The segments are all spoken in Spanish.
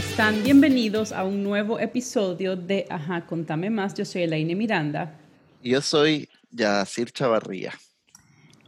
están? Bienvenidos a un nuevo episodio de Ajá, contame más. Yo soy Elaine Miranda. Y yo soy Yacir Chavarría.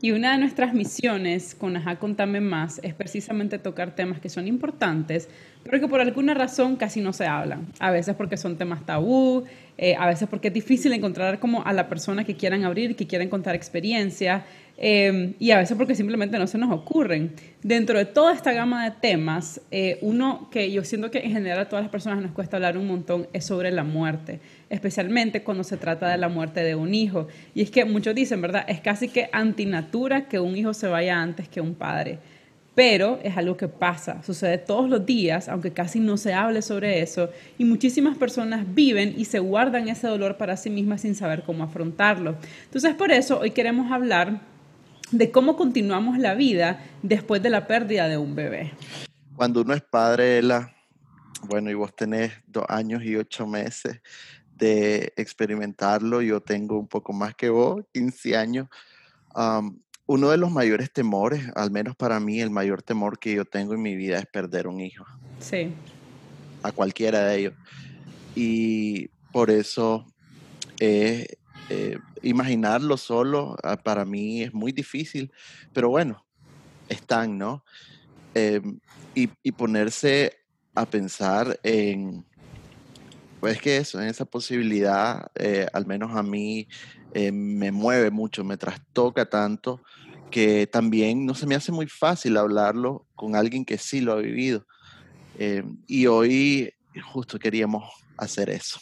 Y una de nuestras misiones con Ajá, contame más es precisamente tocar temas que son importantes, pero que por alguna razón casi no se hablan. A veces porque son temas tabú, eh, a veces porque es difícil encontrar como a la persona que quieran abrir, que quieran contar experiencia, eh, y a veces porque simplemente no se nos ocurren. Dentro de toda esta gama de temas, eh, uno que yo siento que en general a todas las personas nos cuesta hablar un montón es sobre la muerte, especialmente cuando se trata de la muerte de un hijo. Y es que muchos dicen, ¿verdad? Es casi que antinatura que un hijo se vaya antes que un padre pero es algo que pasa, sucede todos los días, aunque casi no se hable sobre eso, y muchísimas personas viven y se guardan ese dolor para sí mismas sin saber cómo afrontarlo. Entonces, por eso hoy queremos hablar de cómo continuamos la vida después de la pérdida de un bebé. Cuando uno es padre, bueno, y vos tenés dos años y ocho meses de experimentarlo, yo tengo un poco más que vos, 15 años. uno de los mayores temores, al menos para mí, el mayor temor que yo tengo en mi vida es perder un hijo. Sí. A cualquiera de ellos. Y por eso eh, eh, imaginarlo solo ah, para mí es muy difícil, pero bueno, están, ¿no? Em, y, ponerse a pensar en, pues que eso, en esa posibilidad, eh, al menos a mí eh, me mueve mucho, me trastoca tanto que también no se me hace muy fácil hablarlo con alguien que sí lo ha vivido. Em, y hoy justo queríamos hacer eso.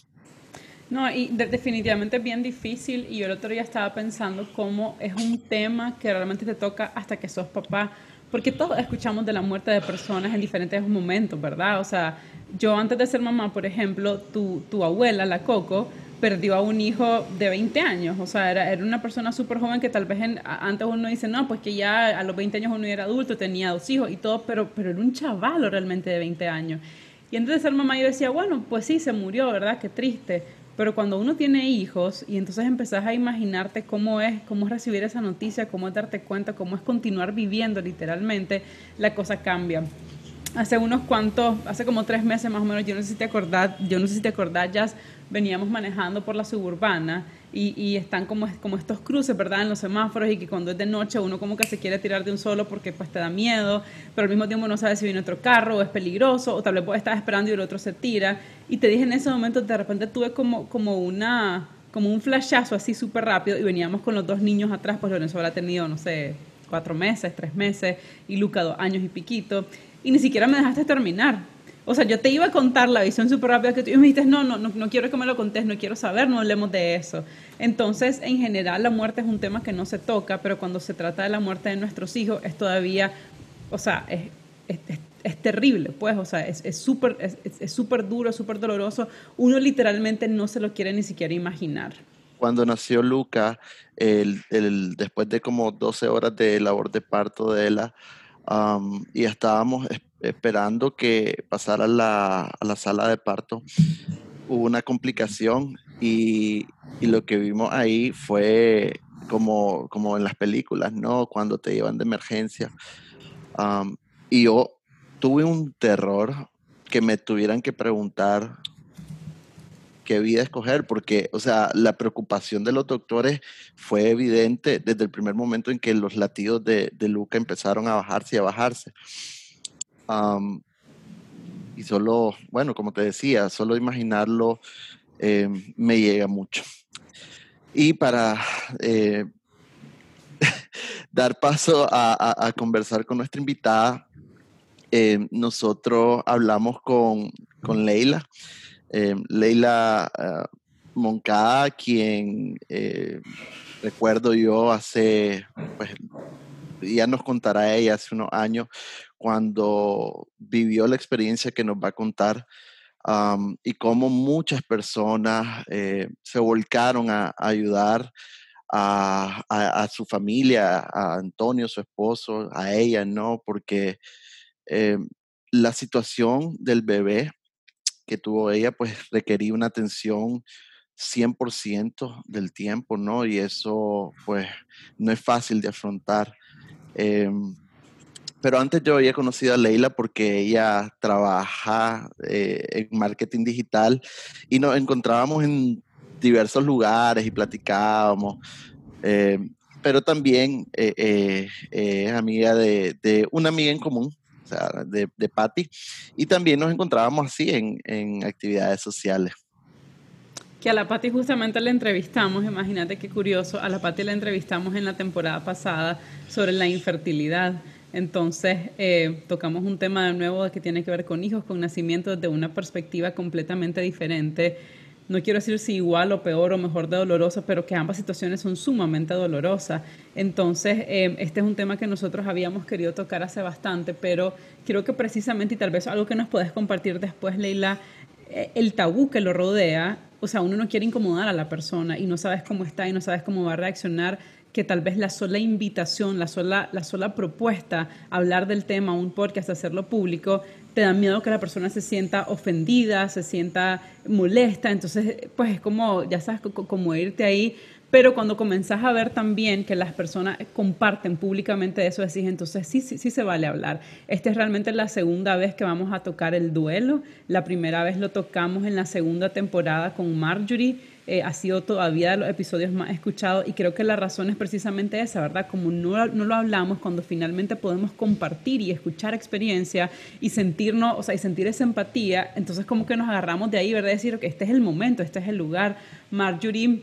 No, y definitivamente es bien difícil y yo el otro día estaba pensando cómo es un tema que realmente te toca hasta que sos papá, porque todos escuchamos de la muerte de personas en diferentes momentos, ¿verdad? O sea, yo antes de ser mamá, por ejemplo, tu, tu abuela, la Coco, perdió a un hijo de 20 años, o sea, era, era una persona súper joven que tal vez antes uno dice, no, pues que ya a los 20 años uno era adulto, tenía dos hijos y todo, pero, pero era un chaval realmente de 20 años. Y antes de ser mamá yo decía, bueno, pues sí, se murió, ¿verdad? Qué triste pero cuando uno tiene hijos y entonces empezás a imaginarte cómo es, cómo es recibir esa noticia, cómo es darte cuenta, cómo es continuar viviendo literalmente, la cosa cambia. Hace unos cuantos, hace como tres meses más o menos, yo no sé si te acordás, yo no sé si te acordás, ya veníamos manejando por la suburbana y, están como, estos cruces, ¿verdad? En los semáforos y que cuando es de noche uno como que se quiere tirar de un solo porque pues te da miedo, pero al mismo tiempo no sabes si viene otro carro o es peligroso o tal vez estás esperando y el otro se tira. Y te dije en ese momento, de repente tuve como, como una como un flashazo así súper rápido y veníamos con los dos niños atrás, pues Lorenzo habrá tenido, no sé, cuatro meses, tres meses y Luca dos años y piquito y ni siquiera me dejaste terminar o sea, yo te iba a contar la visión súper rápida que tú y me dijiste, no, no, no, no quiero que me lo contes, no quiero saber, no hablemos de eso. Entonces, en general, la muerte es un tema que no se toca, pero cuando se trata de la muerte de nuestros hijos, es todavía, o sea, es, es, es terrible, pues, o sea, es súper es, es, súper duro, súper doloroso. Uno literalmente no se lo quiere ni siquiera imaginar. Cuando nació Luca, el, el, después de como 12 horas de labor de parto de ella, y estábamos esperando que pasara la, a la sala de parto. Hubo una complicación y, y, lo que vimos ahí fue como, como en las películas, ¿no? Cuando te llevan de emergencia. y yo tuve un terror que me tuvieran que preguntar qué vida escoger, porque, o sea, la preocupación de los doctores fue evidente desde el primer momento en que los latidos de, de Luca empezaron a bajarse y a bajarse. Y solo, bueno, como te decía, solo imaginarlo eh, me llega mucho. Y para eh, dar paso a, conversar con nuestra invitada, eh, nosotros hablamos con, con Leila. Eh, Leila uh, Moncada, quien eh, recuerdo yo hace, pues ya nos contará ella hace unos años, cuando vivió la experiencia que nos va a contar y cómo muchas personas eh, se volcaron a, ayudar a, su familia, a Antonio, su esposo, a ella, ¿no? Porque eh, la situación del bebé que tuvo ella, pues requería una atención 100% del tiempo, ¿no? Y eso, pues, no es fácil de afrontar. Em, pero antes yo había conocido a Leila porque ella trabaja en marketing digital y nos encontrábamos en diversos lugares y platicábamos. pero también es amiga de, una amiga en común de, de Patty, y también nos encontrábamos así en actividades sociales. Que a la Patti justamente la entrevistamos, imagínate qué curioso, a la Patti la entrevistamos en la temporada pasada sobre la infertilidad. Entonces eh, tocamos un tema de nuevo que tiene que ver con hijos, con nacimiento desde una perspectiva completamente diferente no quiero decir si igual o peor o mejor de dolorosa, pero que ambas situaciones son sumamente dolorosas. Entonces, eh, este es un tema que nosotros habíamos querido tocar hace bastante, pero creo que precisamente, y tal vez algo que nos puedes compartir después, Leila, eh, el tabú que lo rodea, o sea, uno no quiere incomodar a la persona y no sabes cómo está y no sabes cómo va a reaccionar que tal vez la sola invitación, la sola, la sola propuesta, hablar del tema, un podcast, hacerlo público, te da miedo que la persona se sienta ofendida, se sienta molesta, entonces pues es como, ya sabes, como irte ahí, pero cuando comenzás a ver también que las personas comparten públicamente eso, decís, entonces sí, sí, sí se vale hablar. Esta es realmente la segunda vez que vamos a tocar el duelo, la primera vez lo tocamos en la segunda temporada con Marjorie, eh, ha sido todavía de los episodios más escuchados y creo que la razón es precisamente esa, ¿verdad? Como no, no lo hablamos, cuando finalmente podemos compartir y escuchar experiencia y sentirnos, o sea, y sentir esa empatía, entonces como que nos agarramos de ahí, ¿verdad? Decir que este es el momento, este es el lugar. Marjorie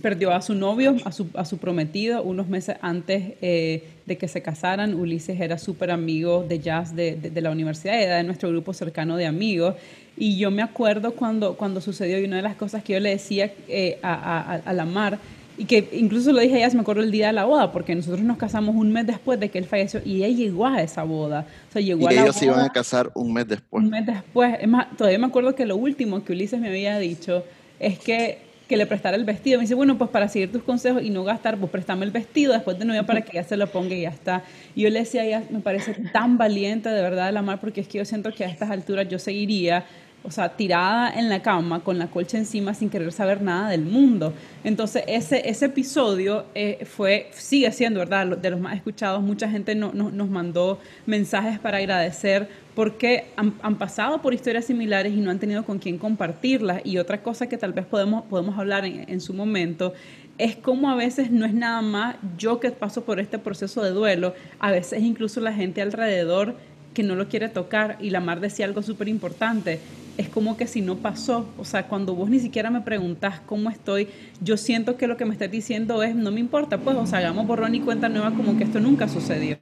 perdió a su novio, a su, a su prometido, unos meses antes eh, de que se casaran. Ulises era súper amigo de jazz de, de, la universidad, era de nuestro grupo cercano de amigos. Y yo me acuerdo cuando, cuando sucedió, y una de las cosas que yo le decía eh, a, a, la Mar, y que incluso lo dije a ella, me acuerdo el día de la boda, porque nosotros nos casamos un mes después de que él falleció, y ella llegó a esa boda. O sea, llegó y a ellos se iban a casar un mes después. Un mes después. Es más, todavía me acuerdo que lo último que Ulises me había dicho es que que le prestara el vestido. Me dice, bueno, pues para seguir tus consejos y no gastar, pues préstame el vestido después de novia para que ya se lo ponga y ya está. Y yo le decía, ella me parece tan valiente de verdad la mar, porque es que yo siento que a estas alturas yo seguiría o sea, tirada en la cama con la colcha encima sin querer saber nada del mundo. Entonces, ese, ese episodio eh, fue, sigue siendo, ¿verdad?, de los más escuchados. Mucha gente no, nos mandó mensajes para agradecer porque han, han, pasado por historias similares y no han tenido con quién compartirlas. Y otra cosa que tal vez podemos, podemos hablar en, su momento es como a veces no es nada más yo que paso por este proceso de duelo, a veces incluso la gente alrededor que no lo quiere tocar y la Mar decía algo súper importante, es como que si no pasó, o sea, cuando vos ni siquiera me preguntás cómo estoy, yo siento que lo que me estás diciendo es, no me importa, pues, o sea, hagamos borrón y cuenta nueva como que esto nunca sucedió.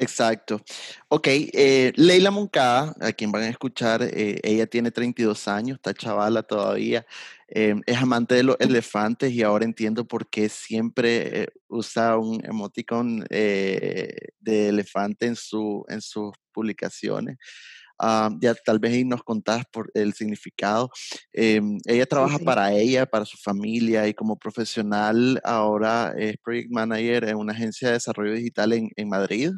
Exacto. Ok, eh, Leila Moncada, a quien van a escuchar, eh, ella tiene 32 años, está chavala todavía, eh, es amante de los elefantes y ahora entiendo por qué siempre usa un emoticon de elefante en, su, en sus publicaciones. Ah, ya tal vez nos contás por el significado. Em, ella trabaja para ella, para su familia y como profesional ahora es Project Manager en una agencia de desarrollo digital en, en Madrid.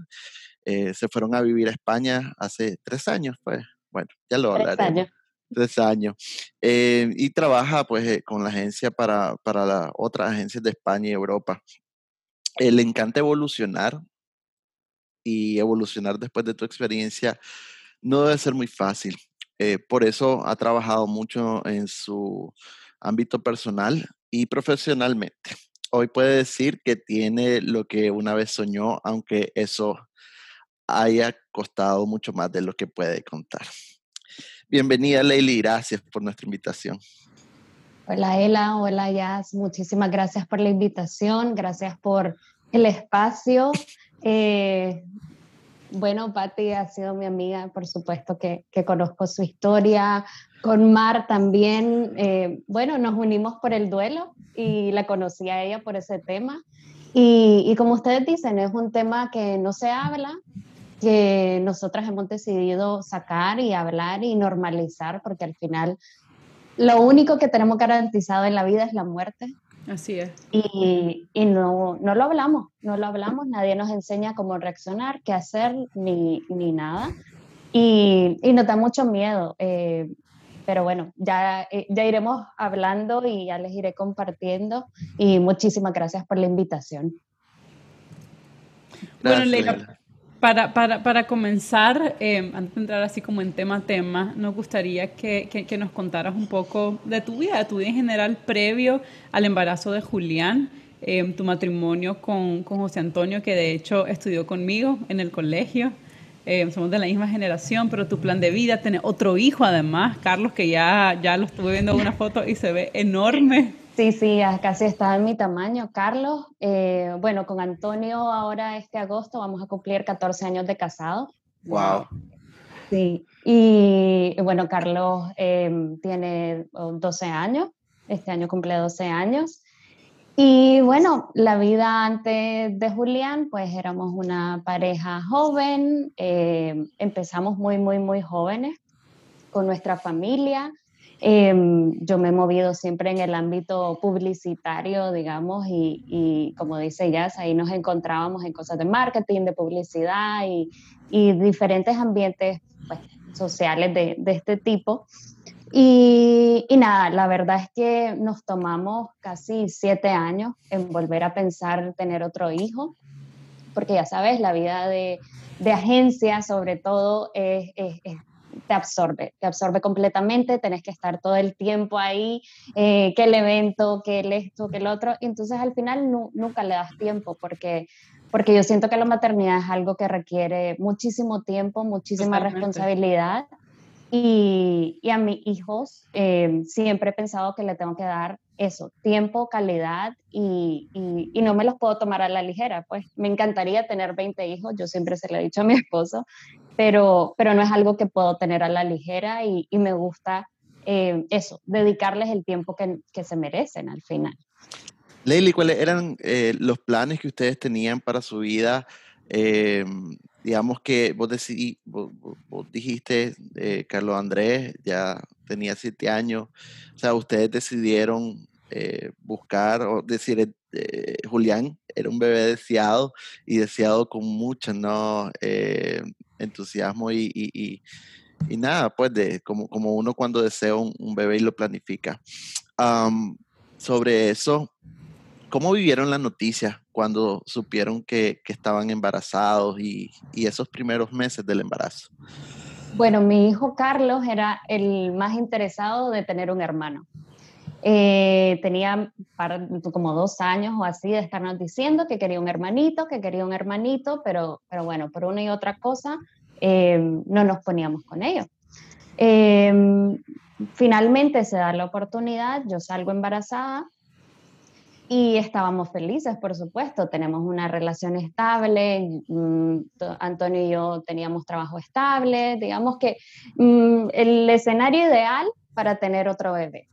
Eh, se fueron a vivir a España hace tres años, pues. Bueno, ya lo hablaré. Tres años. Tres años. Eh, y trabaja pues eh, con la agencia para, para las otras agencias de España y Europa. le encanta evolucionar y evolucionar después de tu experiencia no debe ser muy fácil. Eh, por eso ha trabajado mucho en su ámbito personal y profesionalmente. Hoy puede decir que tiene lo que una vez soñó, aunque eso haya costado mucho más de lo que puede contar. Bienvenida, Leili, gracias por nuestra invitación. Hola, Ela, hola, Jazz, muchísimas gracias por la invitación, gracias por el espacio. Eh, bueno, Patti ha sido mi amiga, por supuesto que, conozco su historia. Con Mar también, eh, bueno, nos unimos por el duelo y la conocí a ella por ese tema. Y, y, como ustedes dicen, es un tema que no se habla, que nosotras hemos decidido sacar y hablar y normalizar, porque al final lo único que tenemos garantizado en la vida es la muerte. Así es. Y, y no, no, lo hablamos, no lo hablamos, nadie nos enseña cómo reaccionar, qué hacer, ni, ni nada. Y, y, nos da mucho miedo. Eh, pero bueno, ya, eh, ya iremos hablando y ya les iré compartiendo. Y muchísimas gracias por la invitación. bueno, Leila, Para, para, para comenzar, eh, antes de entrar así como en tema a tema, nos gustaría que, que, nos contaras un poco de tu vida, de tu vida en general previo al embarazo de Julián, eh, tu matrimonio con, con, José Antonio, que de hecho estudió conmigo en el colegio. Eh, somos de la misma generación, pero tu plan de vida, tener otro hijo además, Carlos, que ya, ya lo estuve viendo en una foto y se ve enorme. Sí, sí, casi está en mi tamaño. Carlos, eh, bueno, con Antonio ahora este agosto vamos a cumplir 14 años de casado. Wow. Sí, y bueno, Carlos em, tiene 12 años, este año cumple 12 años. Y bueno, la vida antes de Julián, pues éramos una pareja joven, em, empezamos muy, muy, muy jóvenes con nuestra familia. Em, yo me he movido siempre en el ámbito publicitario, digamos, y, como dice Jazz, ahí nos encontrábamos en cosas de marketing, de publicidad y, diferentes ambientes pues, sociales de, este tipo. Y, nada, la verdad es que nos tomamos casi siete años en volver a pensar tener otro hijo, porque ya sabes, la vida de, agencia sobre todo es, es, te absorbe, te absorbe completamente, tenés que estar todo el tiempo ahí, eh, que el evento, que el esto, que el otro, y entonces al final nunca le das tiempo porque, porque yo siento que la maternidad es algo que requiere muchísimo tiempo, muchísima responsabilidad. Y, y, a mis hijos eh, siempre he pensado que le tengo que dar eso, tiempo, calidad y, y, y, no me los puedo tomar a la ligera. Pues me encantaría tener 20 hijos, yo siempre se lo he dicho a mi esposo, pero, pero no es algo que puedo tener a la ligera y, y me gusta eh, eso, dedicarles el tiempo que, que, se merecen al final. Leili, ¿cuáles eran eh, los planes que ustedes tenían para su vida? Eh, digamos que vos, decidí, vos, dijiste, Carlos Andrés ya tenía siete años, o sea, ustedes decidieron eh, buscar o decir, eh, Julián era un bebé deseado y deseado con mucho ¿no? Entusiasmo y, y, y, nada, pues de, como, como uno cuando desea un, bebé y lo planifica. sobre eso, ¿cómo vivieron la noticia cuando supieron que, que estaban embarazados y, y esos primeros meses del embarazo? Bueno, mi hijo Carlos era el más interesado de tener un hermano. Eh, tenía como dos años o así de estarnos diciendo que quería un hermanito, que quería un hermanito, pero, pero bueno, por una y otra cosa eh, no nos poníamos con ellos. Eh, finalmente se da la oportunidad, yo salgo embarazada y estábamos felices, por supuesto, tenemos una relación estable, mm, Antonio y yo teníamos trabajo estable, digamos que mm, el escenario ideal para tener otro bebé.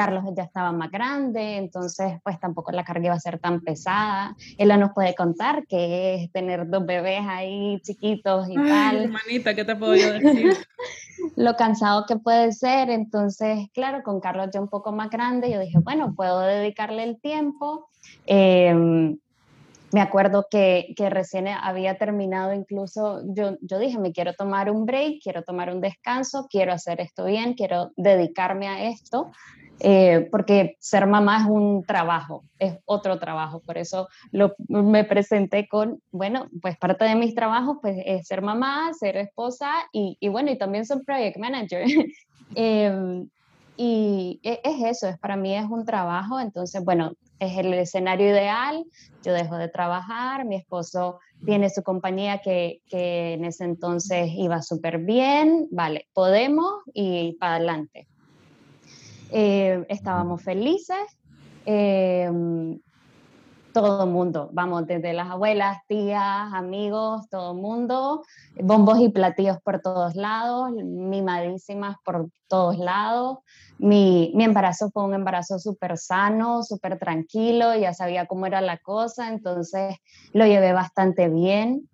Carlos ya estaba más grande, entonces pues tampoco la carga iba a ser tan pesada. Él nos puede contar qué es tener dos bebés ahí chiquitos y tal. Hermanita, ¿qué te puedo yo decir? Lo cansado que puede ser, entonces claro, con Carlos ya un poco más grande, yo dije, bueno, puedo dedicarle el tiempo. Em, me acuerdo que, que, recién había terminado incluso, yo, yo dije, me quiero tomar un break, quiero tomar un descanso, quiero hacer esto bien, quiero dedicarme a esto. Eh, porque ser mamá es un trabajo, es otro trabajo, por eso lo, me presenté con, bueno, pues parte de mis trabajos pues es ser mamá, ser esposa y, y bueno, y también soy project manager. Em, y e, es eso, es para mí es un trabajo, entonces bueno, es el escenario ideal, yo dejo de trabajar, mi esposo tiene su compañía que, que en ese entonces iba súper bien, vale, podemos y para adelante. Eh, estábamos felices, eh, todo el mundo, vamos, desde las abuelas, tías, amigos, todo el mundo, bombos y platillos por todos lados, mimadísimas por todos lados. Mi, mi embarazo fue un embarazo súper sano, súper tranquilo, ya sabía cómo era la cosa, entonces lo llevé bastante bien.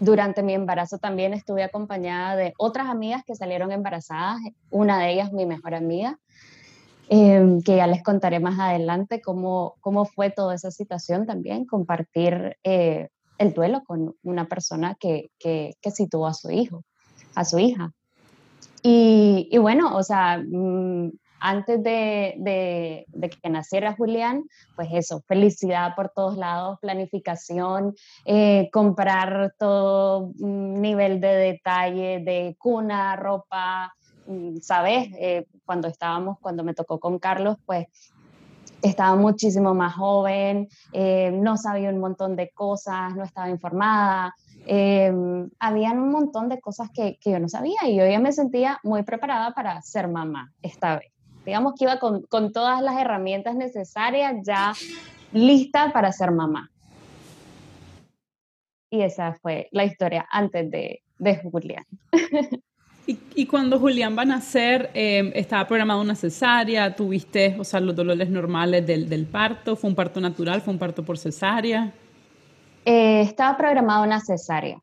Durante mi embarazo también estuve acompañada de otras amigas que salieron embarazadas, una de ellas mi mejor amiga, Em, que ya les contaré más adelante cómo, cómo fue toda esa situación también, compartir eh, el duelo con una persona que, que, que, sí tuvo a su hijo, a su hija. Y, y bueno, o sea, mm, antes de, que naciera Julián, pues eso, felicidad por todos lados, planificación, eh, comprar todo nivel de detalle de cuna, ropa, mm, ¿sabes? Eh, cuando estábamos, cuando me tocó con Carlos, pues estaba muchísimo más joven, eh, no sabía un montón de cosas, no estaba informada. Eh, habían un montón de cosas que, que, yo no sabía y yo me sentía muy preparada para ser mamá esta vez. Digamos que iba con, con todas las herramientas necesarias ya lista para ser mamá. Y esa fue la historia antes de, de Julián. Y, cuando Julián va a nacer, em, ¿estaba programada una cesárea? ¿Tuviste, o sea, los dolores normales del, parto? ¿Fue un parto natural? ¿Fue un parto por cesárea? Eh, estaba programada una cesárea.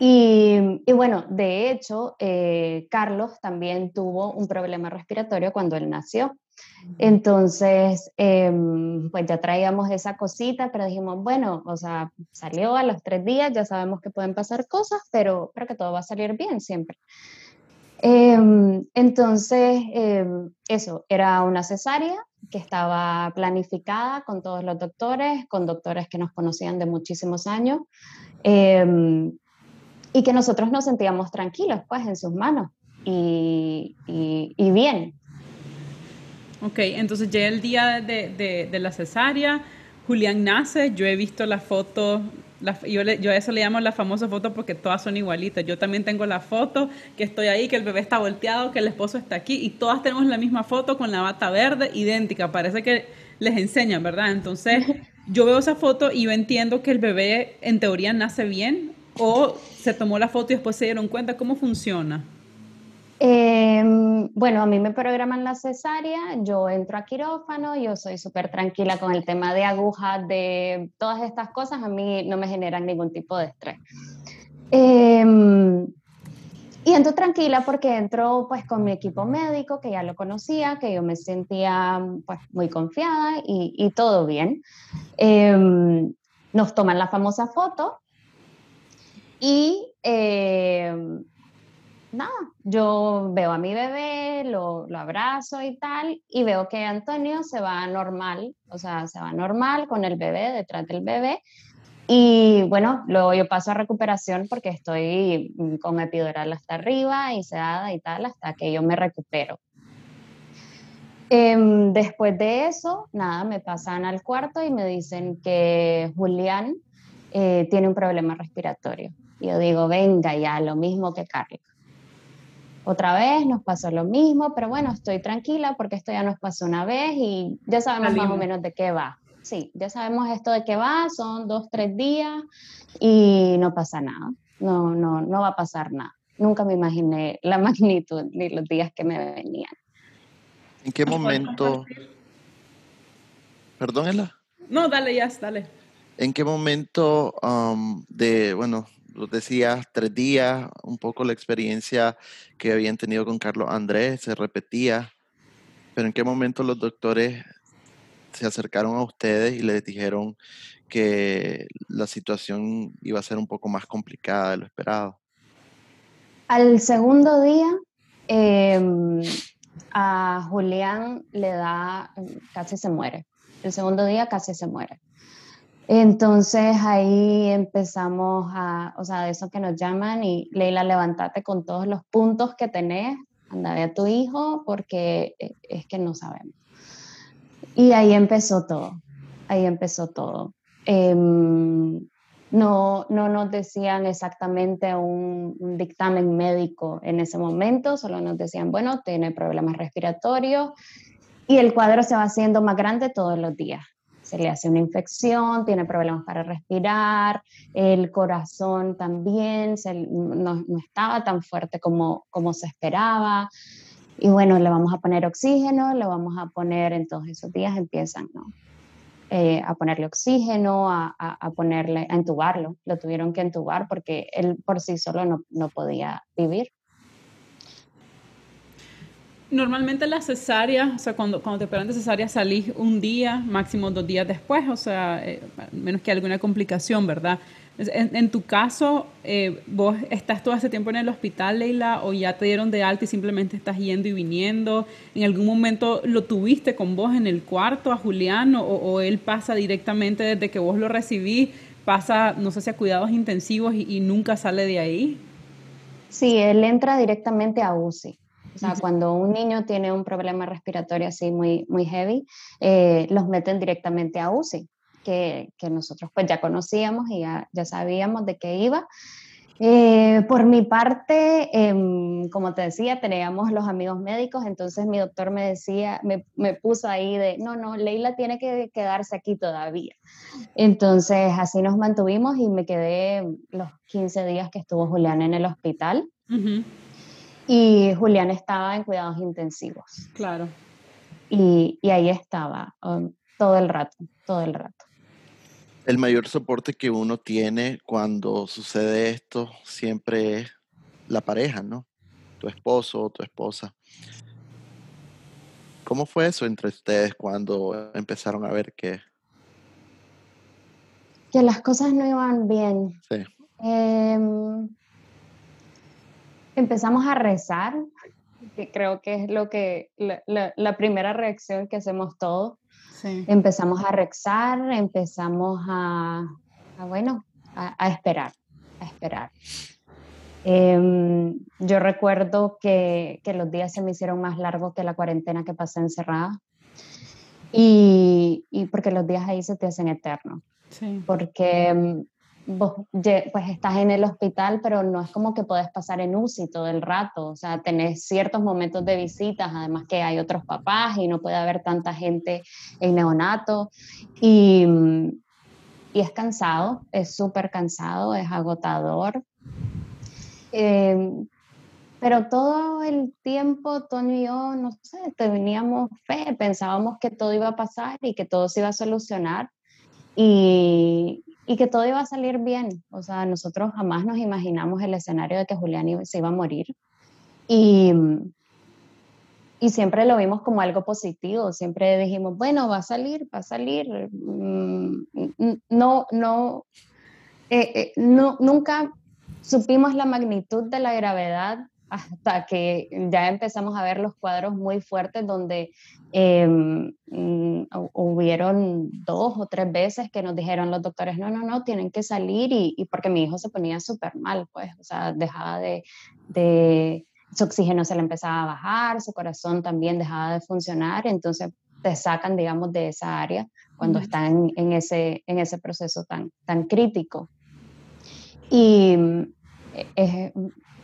Y, y bueno, de hecho, eh, Carlos también tuvo un problema respiratorio cuando él nació. Entonces, em, pues ya traíamos esa cosita, pero dijimos, bueno, o sea, salió a los tres días, ya sabemos que pueden pasar cosas, pero, pero que todo va a salir bien siempre. Em, entonces, em, eso, era una cesárea que estaba planificada con todos los doctores, con doctores que nos conocían de muchísimos años, y que nosotros nos sentíamos tranquilos, pues, en sus manos y, y, y bien, Ok, entonces llega el día de, de, la cesárea, Julián nace, yo he visto la foto, yo, yo, a eso le llamo la famosa foto porque todas son igualitas. Yo también tengo la foto que estoy ahí, que el bebé está volteado, que el esposo está aquí y todas tenemos la misma foto con la bata verde, idéntica. Parece que les enseñan, ¿verdad? Entonces yo veo esa foto y yo entiendo que el bebé en teoría nace bien o se tomó la foto y después se dieron cuenta cómo funciona. Em, bueno, a mí me programan la cesárea, yo entro a quirófano, yo soy súper tranquila con el tema de agujas, de todas estas cosas, a mí no me generan ningún tipo de estrés. Em, y entro tranquila porque entro pues con mi equipo médico, que ya lo conocía, que yo me sentía pues muy confiada y, y todo bien. Em, nos toman la famosa foto y nada, yo veo a mi bebé, lo, abrazo y tal, y veo que Antonio se va normal, o sea, se va normal con el bebé, detrás del bebé. Y bueno, luego yo paso a recuperación porque estoy mm, con epidural hasta arriba y sedada y tal, hasta que yo me recupero. Em, después de eso, nada, me pasan al cuarto y me dicen que Julián eh, tiene un problema respiratorio. Yo digo, venga ya, lo mismo que Carlos. Otra vez nos pasó lo mismo, pero bueno, estoy tranquila porque esto ya nos pasó una vez y ya sabemos más o menos de qué va. Sí, ya sabemos esto de qué va, son dos, tres días y no pasa nada. No, no, no va a pasar nada. Nunca me imaginé la magnitud ni los días que me venían. ¿En qué momento? Perdón, Ela. No, dale, ya, dale. ¿En qué momento um, de, bueno, lo decías, tres días, un poco la experiencia que habían tenido con Carlos Andrés se repetía, pero ¿en qué momento los doctores se acercaron a ustedes y les dijeron que la situación iba a ser un poco más complicada de lo esperado? Al segundo día, em, a Julián le da, casi se muere. El segundo día casi se muere. Entonces ahí empezamos a, o sea, de eso que nos llaman y Leila, levántate con todos los puntos que tenés, anda a tu hijo porque eh, es que no sabemos. Y ahí empezó todo, ahí empezó todo. Em, no, no nos decían exactamente un, un, dictamen médico en ese momento, solo nos decían, bueno, tiene problemas respiratorios y el cuadro se va haciendo más grande todos los días se le hace una infección, tiene problemas para respirar, el corazón también no, estaba tan fuerte como, como se esperaba. Y bueno, le vamos a poner oxígeno, le vamos a poner, en todos esos días empiezan. Eh, a ponerle oxígeno, a, a, ponerle, a entubarlo. Lo tuvieron que entubar porque él por sí solo no, no podía vivir. Normalmente la cesárea, o sea, cuando, cuando te operan de cesárea salís un día, máximo dos días después, o sea, eh, menos que alguna complicación, ¿verdad? En, tu caso, eh, ¿vos estás todo ese tiempo en el hospital, Leila, o ya te dieron de alta y simplemente estás yendo y viniendo? ¿En algún momento lo tuviste con vos en el cuarto a Julián o, él pasa directamente desde que vos lo recibís, pasa, no sé si a cuidados intensivos y, nunca sale de ahí? Sí, él entra directamente a UCI. O sea, cuando un niño tiene un problema respiratorio así muy, muy heavy, eh, los meten directamente a UCI que, nosotros pues ya conocíamos y ya, ya sabíamos de qué iba. Eh, por mi parte, em, como te decía, teníamos los amigos médicos, entonces mi doctor me decía, me, me, puso ahí de, no, no, Leila tiene que quedarse aquí todavía. Entonces así nos mantuvimos y me quedé los 15 días que estuvo Julián en el hospital. Y Julián estaba en cuidados intensivos. Claro. Y, y ahí estaba um, todo el rato, todo el rato el mayor soporte que uno tiene cuando sucede esto siempre es la pareja, ¿no? Tu esposo o tu esposa. ¿Cómo fue eso entre ustedes cuando empezaron a ver que... Que las cosas no iban bien. Sí. Em, empezamos a rezar, que creo que es lo que, la primera reacción que hacemos todos. Empezamos a rezar, empezamos a, bueno, a, esperar, a esperar. Em, yo recuerdo que, que, los días se me hicieron más largos que la cuarentena que pasé encerrada. Y, y porque los días ahí se te hacen eternos. Sí. Porque em, vos pues estás en el hospital, pero no es como que puedes pasar en UCI todo el rato, o sea, tenés ciertos momentos de visitas, además que hay otros papás y no puede haber tanta gente en neonato. Y, y es cansado, es súper cansado, es agotador. Em, pero todo el tiempo, Tony y yo, no sé, teníamos fe, pensábamos que todo iba a pasar y que todo se iba a solucionar. Y, y que todo iba a salir bien. O sea, nosotros jamás nos imaginamos el escenario de que Julián se iba a morir. Y, y siempre lo vimos como algo positivo, siempre dijimos, bueno, va a salir, va a salir. Mm, no, no, eh, eh, no, nunca supimos la magnitud de la gravedad hasta que ya empezamos a ver los cuadros muy fuertes donde mm, hubieron dos o tres veces que nos dijeron los doctores, no, no, no, tienen que salir y, porque mi hijo se ponía súper mal, pues, o sea, dejaba de, de, su oxígeno se le empezaba a bajar, su corazón también dejaba de funcionar, entonces te sacan, digamos, de esa área cuando están en, ese, en ese proceso tan, tan crítico. Y es,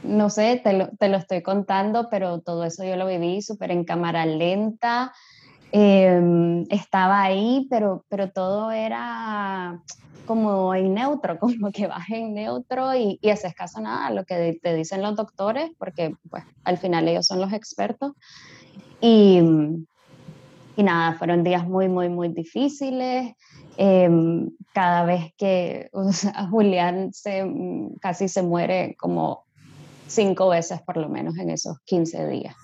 no sé, te lo, estoy contando, pero todo eso yo lo viví súper en cámara lenta. Em, estaba ahí, pero, pero todo era como en neutro, como que vas en neutro y, y haces caso nada a lo que te dicen los doctores, porque pues al final ellos son los expertos. Y, y nada, fueron días muy, muy, muy difíciles. Em, cada vez que Julián se, casi se muere como cinco veces por lo menos en esos 15 días.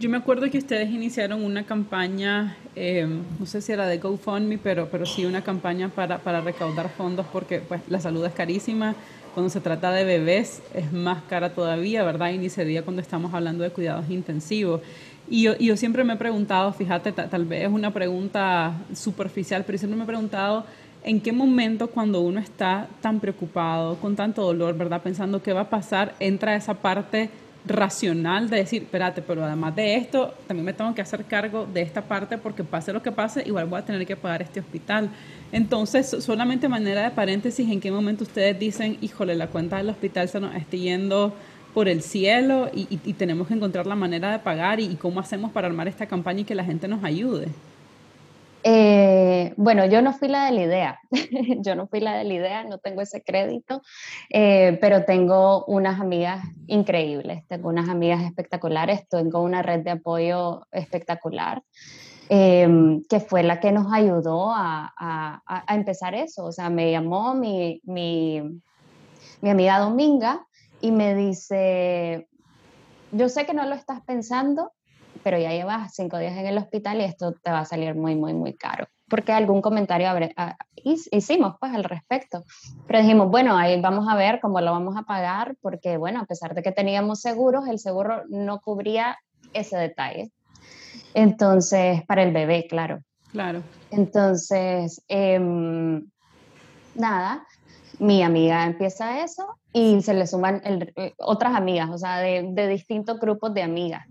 Yo me acuerdo que ustedes iniciaron una campaña, em, no sé si era de GoFundMe, pero, pero sí una campaña para, para, recaudar fondos porque pues, la salud es carísima. Cuando se trata de bebés es más cara todavía, ¿verdad? Y ni se diga cuando estamos hablando de cuidados intensivos. Y yo, yo siempre me he preguntado, fíjate, tal vez es una pregunta superficial, pero siempre me he preguntado ¿En qué momento cuando uno está tan preocupado, con tanto dolor, ¿verdad? Pensando qué va a pasar, entra esa parte racional de decir, espérate, pero además de esto, también me tengo que hacer cargo de esta parte porque pase lo que pase, igual voy a tener que pagar este hospital. Entonces, solamente manera de paréntesis, ¿en qué momento ustedes dicen, híjole, la cuenta del hospital se nos está yendo por el cielo y, tenemos que encontrar la manera de pagar y cómo hacemos para armar esta campaña y que la gente nos ayude? Eh, bueno, yo no fui la de la idea, yo no fui la de la idea, no tengo ese crédito, eh, pero tengo unas amigas increíbles, tengo unas amigas espectaculares, tengo una red de apoyo espectacular. Em, que fue la que nos ayudó a, empezar eso. O sea, me llamó mi, mi amiga Dominga y me dice, yo sé que no lo estás pensando, pero ya llevas cinco días en el hospital y esto te va a salir muy, muy, muy caro. Porque algún comentario ah, hicimos pues al respecto. Pero dijimos, bueno, ahí vamos a ver cómo lo vamos a pagar, porque bueno, a pesar de que teníamos seguros, el seguro no cubría ese detalle. Entonces, para el bebé, claro. Claro. Entonces, em, nada, mi amiga empieza eso y se le suman eh, otras amigas, o sea, de, de distintos grupos de amigas.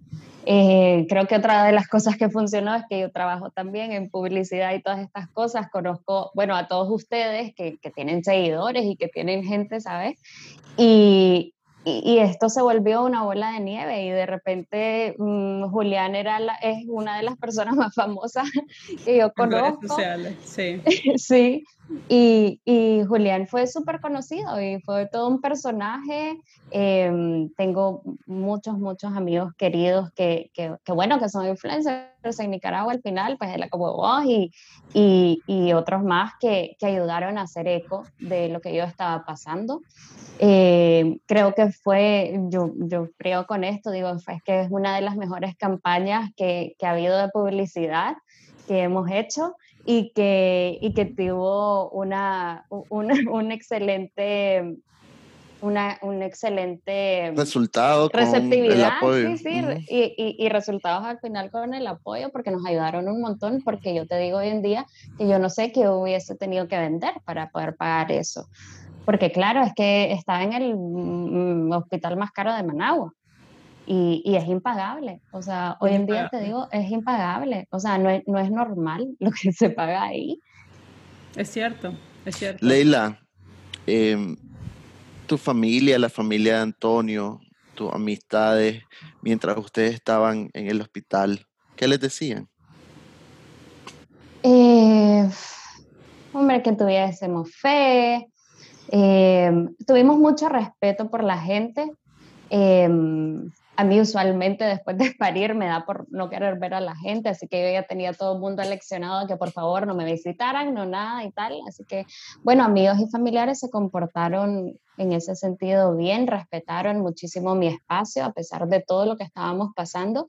Eh, creo que otra de las cosas que funcionó es que yo trabajo también en publicidad y todas estas cosas. Conozco, bueno, a todos ustedes que, que tienen seguidores y que tienen gente, ¿sabes? Y, y, esto se volvió una bola de nieve y de repente mm, Julián era la, es una de las personas más famosas que yo conozco. Sociales, sí. sí, y, y Julián fue súper conocido y fue todo un personaje. Em, tengo muchos, muchos amigos queridos que, que, que, bueno, que son influencers en Nicaragua al final, pues la como vos y, y, y, otros más que, que ayudaron a hacer eco de lo que yo estaba pasando. Eh, creo que fue, yo, yo creo con esto, digo, es que es una de las mejores campañas que, que ha habido de publicidad que hemos hecho y que, y que tuvo una, una, un excelente una, un excelente resultado receptividad sí, sí, y, y, y, resultados al final con el apoyo porque nos ayudaron un montón porque yo te digo hoy en día que yo no sé qué hubiese tenido que vender para poder pagar eso porque claro, es que estaba en el mm, hospital más caro de Managua. Y, y, es impagable. O sea, hoy en día te digo, es impagable. O sea, no es, no es normal lo que se paga ahí. Es cierto, es cierto. Leila, em, tu familia, la familia de Antonio, tus amistades, mientras ustedes estaban en el hospital, ¿qué les decían? Eh, hombre, que tuviésemos fe, eh, tuvimos mucho respeto por la gente. A mí usualmente después de parir me da por no querer ver a la gente, así que yo ya tenía todo el mundo aleccionado que por favor no me visitaran, no nada y tal. Así que, bueno, amigos y familiares se comportaron en ese sentido bien, respetaron muchísimo mi espacio a pesar de todo lo que estábamos pasando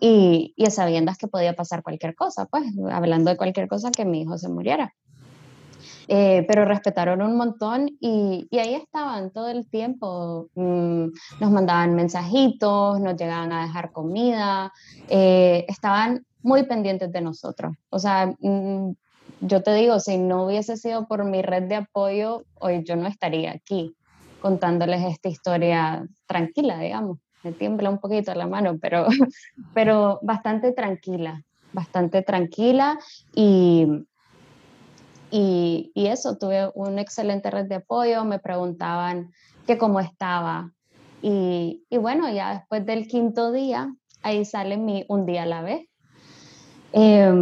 y, y sabiendas que podía pasar cualquier cosa, pues hablando de cualquier cosa que mi hijo se muriera. Eh, pero respetaron un montón y, y, ahí estaban todo el tiempo. Mm, nos mandaban mensajitos, nos llegaban a dejar comida, eh, estaban muy pendientes de nosotros. O sea, mm, yo te digo, si no hubiese sido por mi red de apoyo, hoy yo no estaría aquí contándoles esta historia tranquila, digamos. Me tiembla un poquito la mano, pero, pero bastante tranquila, bastante tranquila y, y, y, eso, tuve una excelente red de apoyo, me preguntaban que cómo estaba. Y, y, bueno, ya después del quinto día, ahí sale mi un día a la vez. Eh,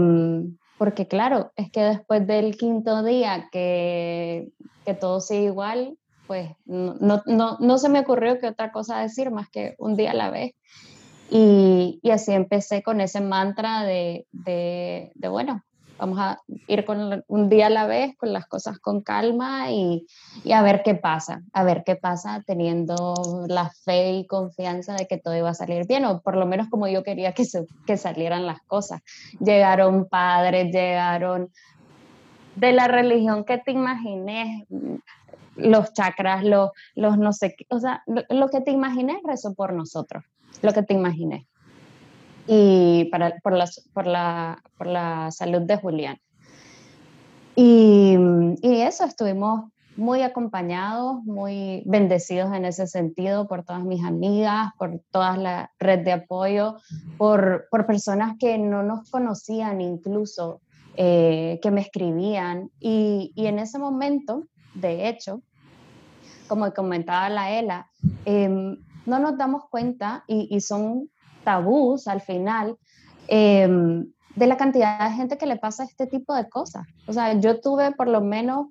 porque claro, es que después del quinto día que, que todo sigue igual, pues no, no, no, se me ocurrió que otra cosa decir más que un día a la vez. Y, y así empecé con ese mantra de, de bueno, vamos a ir con un día a la vez, con las cosas con calma y, y, a ver qué pasa, a ver qué pasa teniendo la fe y confianza de que todo iba a salir bien, o por lo menos como yo quería que, se, que salieran las cosas. Llegaron padres, llegaron de la religión que te imagines, los chakras, los, los no sé qué, o sea, lo, que te imagines rezó por nosotros, lo que te imagines y para, por, la, por, la, por la salud de Julián. Y, y, eso, estuvimos muy acompañados, muy bendecidos en ese sentido por todas mis amigas, por toda la red de apoyo, por, por personas que no nos conocían incluso, eh, que me escribían. Y, y, en ese momento, de hecho, como comentaba la Ela, eh, no nos damos cuenta y, y son tabús al final em, de la cantidad de gente que le pasa este tipo de cosas. O sea, yo tuve por lo menos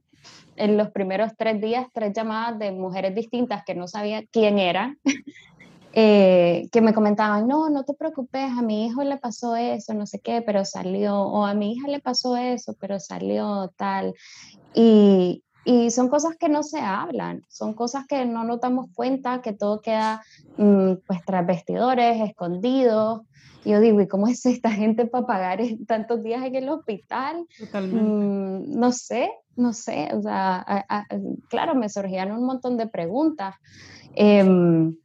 en los primeros tres días tres llamadas de mujeres distintas que no sabía quién era, eh, que me comentaban, no, no te preocupes, a mi hijo le pasó eso, no sé qué, pero salió, o a mi hija le pasó eso, pero salió tal. Y, y son cosas que no se hablan, son cosas que no nos damos cuenta, que todo queda mm, pues tras vestidores, escondidos. Yo digo, ¿y cómo es esta gente para pagar tantos días en el hospital? Totalmente. Mm, no sé, no sé, o sea, claro, me surgían un montón de preguntas. Em,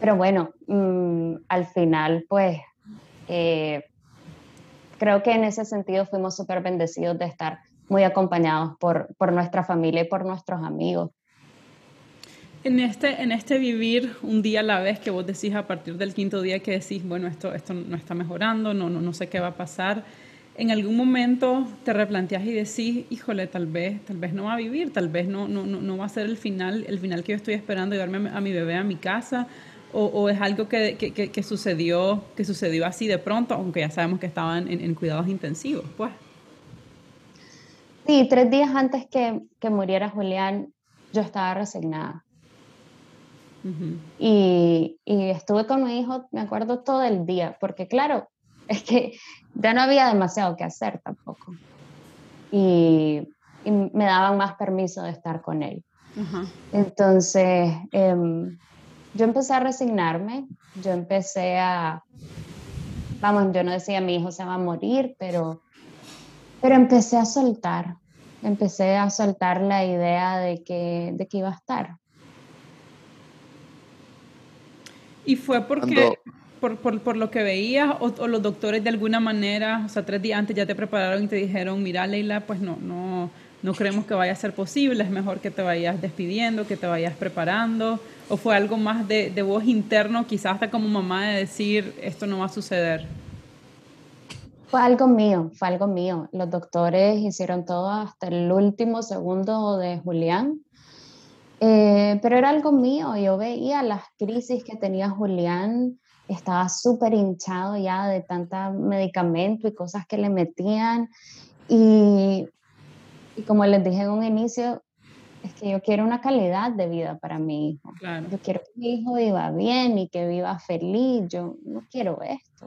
pero bueno, mm, al final, pues, eh, creo que en ese sentido fuimos súper bendecidos de estar muy acompañados por, por nuestra familia y por nuestros amigos. En este, en este vivir un día a la vez que vos decís a partir del quinto día que decís, bueno, esto, esto no está mejorando, no, no, no sé qué va a pasar, en algún momento te replanteas y decís, híjole, tal vez, tal vez no va a vivir, tal vez no, no, no, va a ser el final, el final que yo estoy esperando, llevarme a mi bebé a mi casa, o, o es algo que, que, que, sucedió, que sucedió así de pronto, aunque ya sabemos que estaban en, en cuidados intensivos, pues. Sí, tres días antes que, que muriera Julián, yo estaba resignada. y, y, estuve con mi hijo, me acuerdo, todo el día, porque claro, es que ya no había demasiado que hacer tampoco. Y, y me daban más permiso de estar con él. Entonces, em, yo empecé a resignarme, yo empecé a, vamos, yo no decía mi hijo se va a morir, pero pero empecé a soltar, empecé a soltar la idea de que, de que iba a estar. ¿Y fue porque, por, por, por, lo que veías o, los doctores de alguna manera, o sea, tres días antes ya te prepararon y te dijeron, mira Leila, pues no, no, no creemos que vaya a ser posible, es mejor que te vayas despidiendo, que te vayas preparando? ¿O fue algo más de, de voz interno, quizás hasta como mamá, de decir, esto no va a suceder? Fue algo mío, fue algo mío. Los doctores hicieron todo hasta el último segundo de Julián, eh, pero era algo mío. Yo veía las crisis que tenía Julián, estaba súper hinchado ya de tanta medicamento y cosas que le metían. Y, y, como les dije en un inicio, es que yo quiero una calidad de vida para mi hijo. Yo quiero que mi hijo viva bien y que viva feliz. Yo no quiero esto.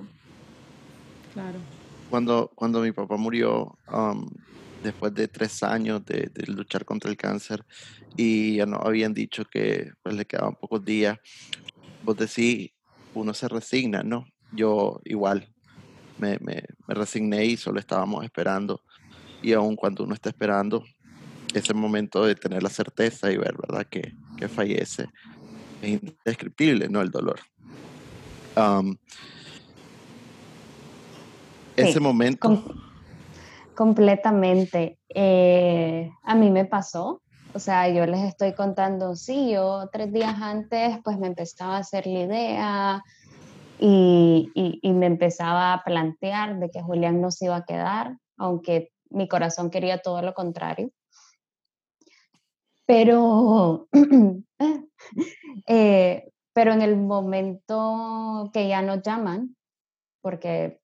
Claro cuando, cuando mi papá murió, después de tres años de, luchar contra el cáncer y ya no habían dicho que pues, le quedaban pocos días, vos decís, uno se resigna, ¿no? Yo igual me, me, me resigné y solo estábamos esperando. Y aun cuando uno está esperando, ese momento de tener la certeza y ver, ¿verdad?, que, que fallece, es indescriptible, ¿no? El dolor ese momento. completamente. Eh, a mí me pasó, o sea, yo les estoy contando, sí, yo tres días antes pues me empezaba a hacer la idea y, y, me empezaba a plantear de que Julián no se iba a quedar, aunque mi corazón quería todo lo contrario. Pero, eh, pero en el momento que ya nos llaman, porque,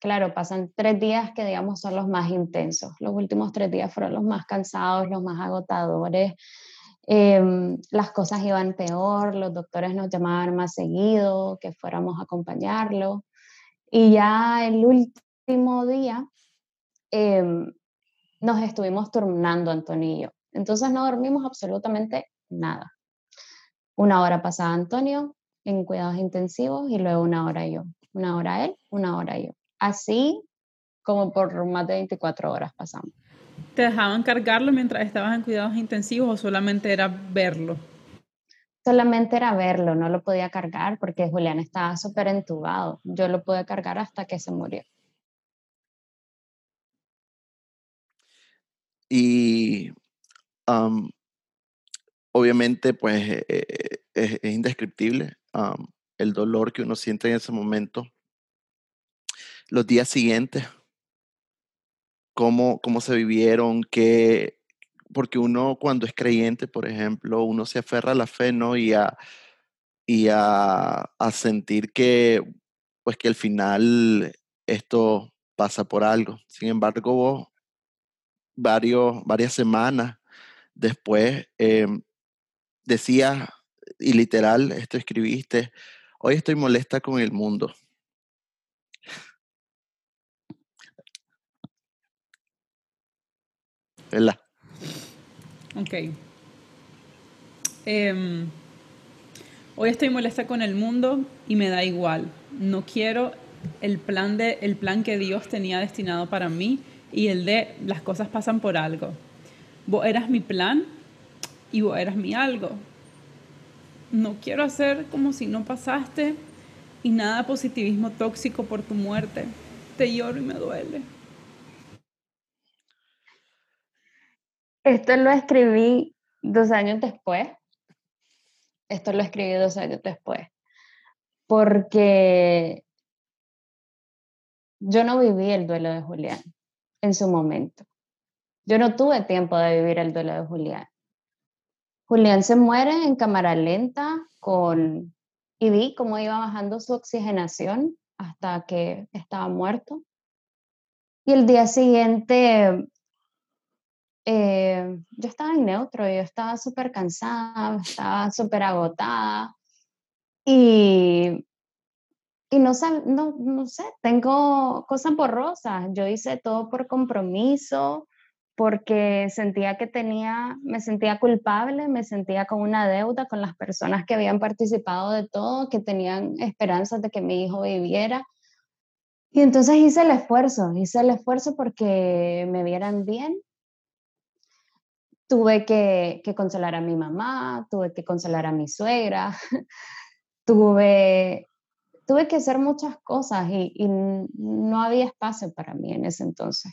claro, pasan tres días que, digamos, son los más intensos. Los últimos tres días fueron los más cansados, los más agotadores. Em, las cosas iban peor, los doctores nos llamaban más seguido, que fuéramos a acompañarlo. Y ya el último día em, nos estuvimos turnando, Antonio y yo. Entonces no dormimos absolutamente nada. Una hora pasaba Antonio en cuidados intensivos y luego una hora yo una hora él, una hora yo. Así como por más de 24 horas pasamos. ¿Te dejaban cargarlo mientras estabas en cuidados intensivos o solamente era verlo? Solamente era verlo, no lo podía cargar porque Julián estaba súper entubado. Yo lo pude cargar hasta que se murió. Y obviamente, pues eh, eh, es, indescriptible el dolor que uno siente en ese momento. Los días siguientes, cómo, cómo se vivieron, que, porque uno cuando es creyente, por ejemplo, uno se aferra a la fe, ¿no? Y a, y a, a sentir que, pues que al final esto pasa por algo. Sin embargo, vos, varios, varias semanas después, eh, decías, y literal, esto escribiste, Hoy estoy molesta con el mundo. ¿Verdad? Ok. Em, hoy estoy molesta con el mundo y me da igual. No quiero el plan, de, el plan que Dios tenía destinado para mí y el de las cosas pasan por algo. Vos eras mi plan y vos eras mi algo. No quiero hacer como si no pasaste y nada positivismo tóxico por tu muerte. Te lloro y me duele. Esto lo escribí dos años después. Esto lo escribí dos años después. Porque yo no viví el duelo de Julián en su momento. Yo no tuve tiempo de vivir el duelo de Julián. Julián se muere en cámara lenta con y vi cómo iba bajando su oxigenación hasta que estaba muerto. Y el día siguiente eh, yo estaba en neutro, yo estaba súper cansada, estaba súper agotada y, y no, no, no sé, tengo cosas borrosas. Yo hice todo por compromiso, porque sentía que tenía, me sentía culpable, me sentía con una deuda con las personas que habían participado de todo, que tenían esperanzas de que mi hijo viviera. Y entonces hice el esfuerzo, hice el esfuerzo porque me vieran bien. Tuve que, consolar a mi mamá, tuve que consolar a mi suegra, tuve, tuve que hacer muchas cosas y no había espacio para mí en ese entonces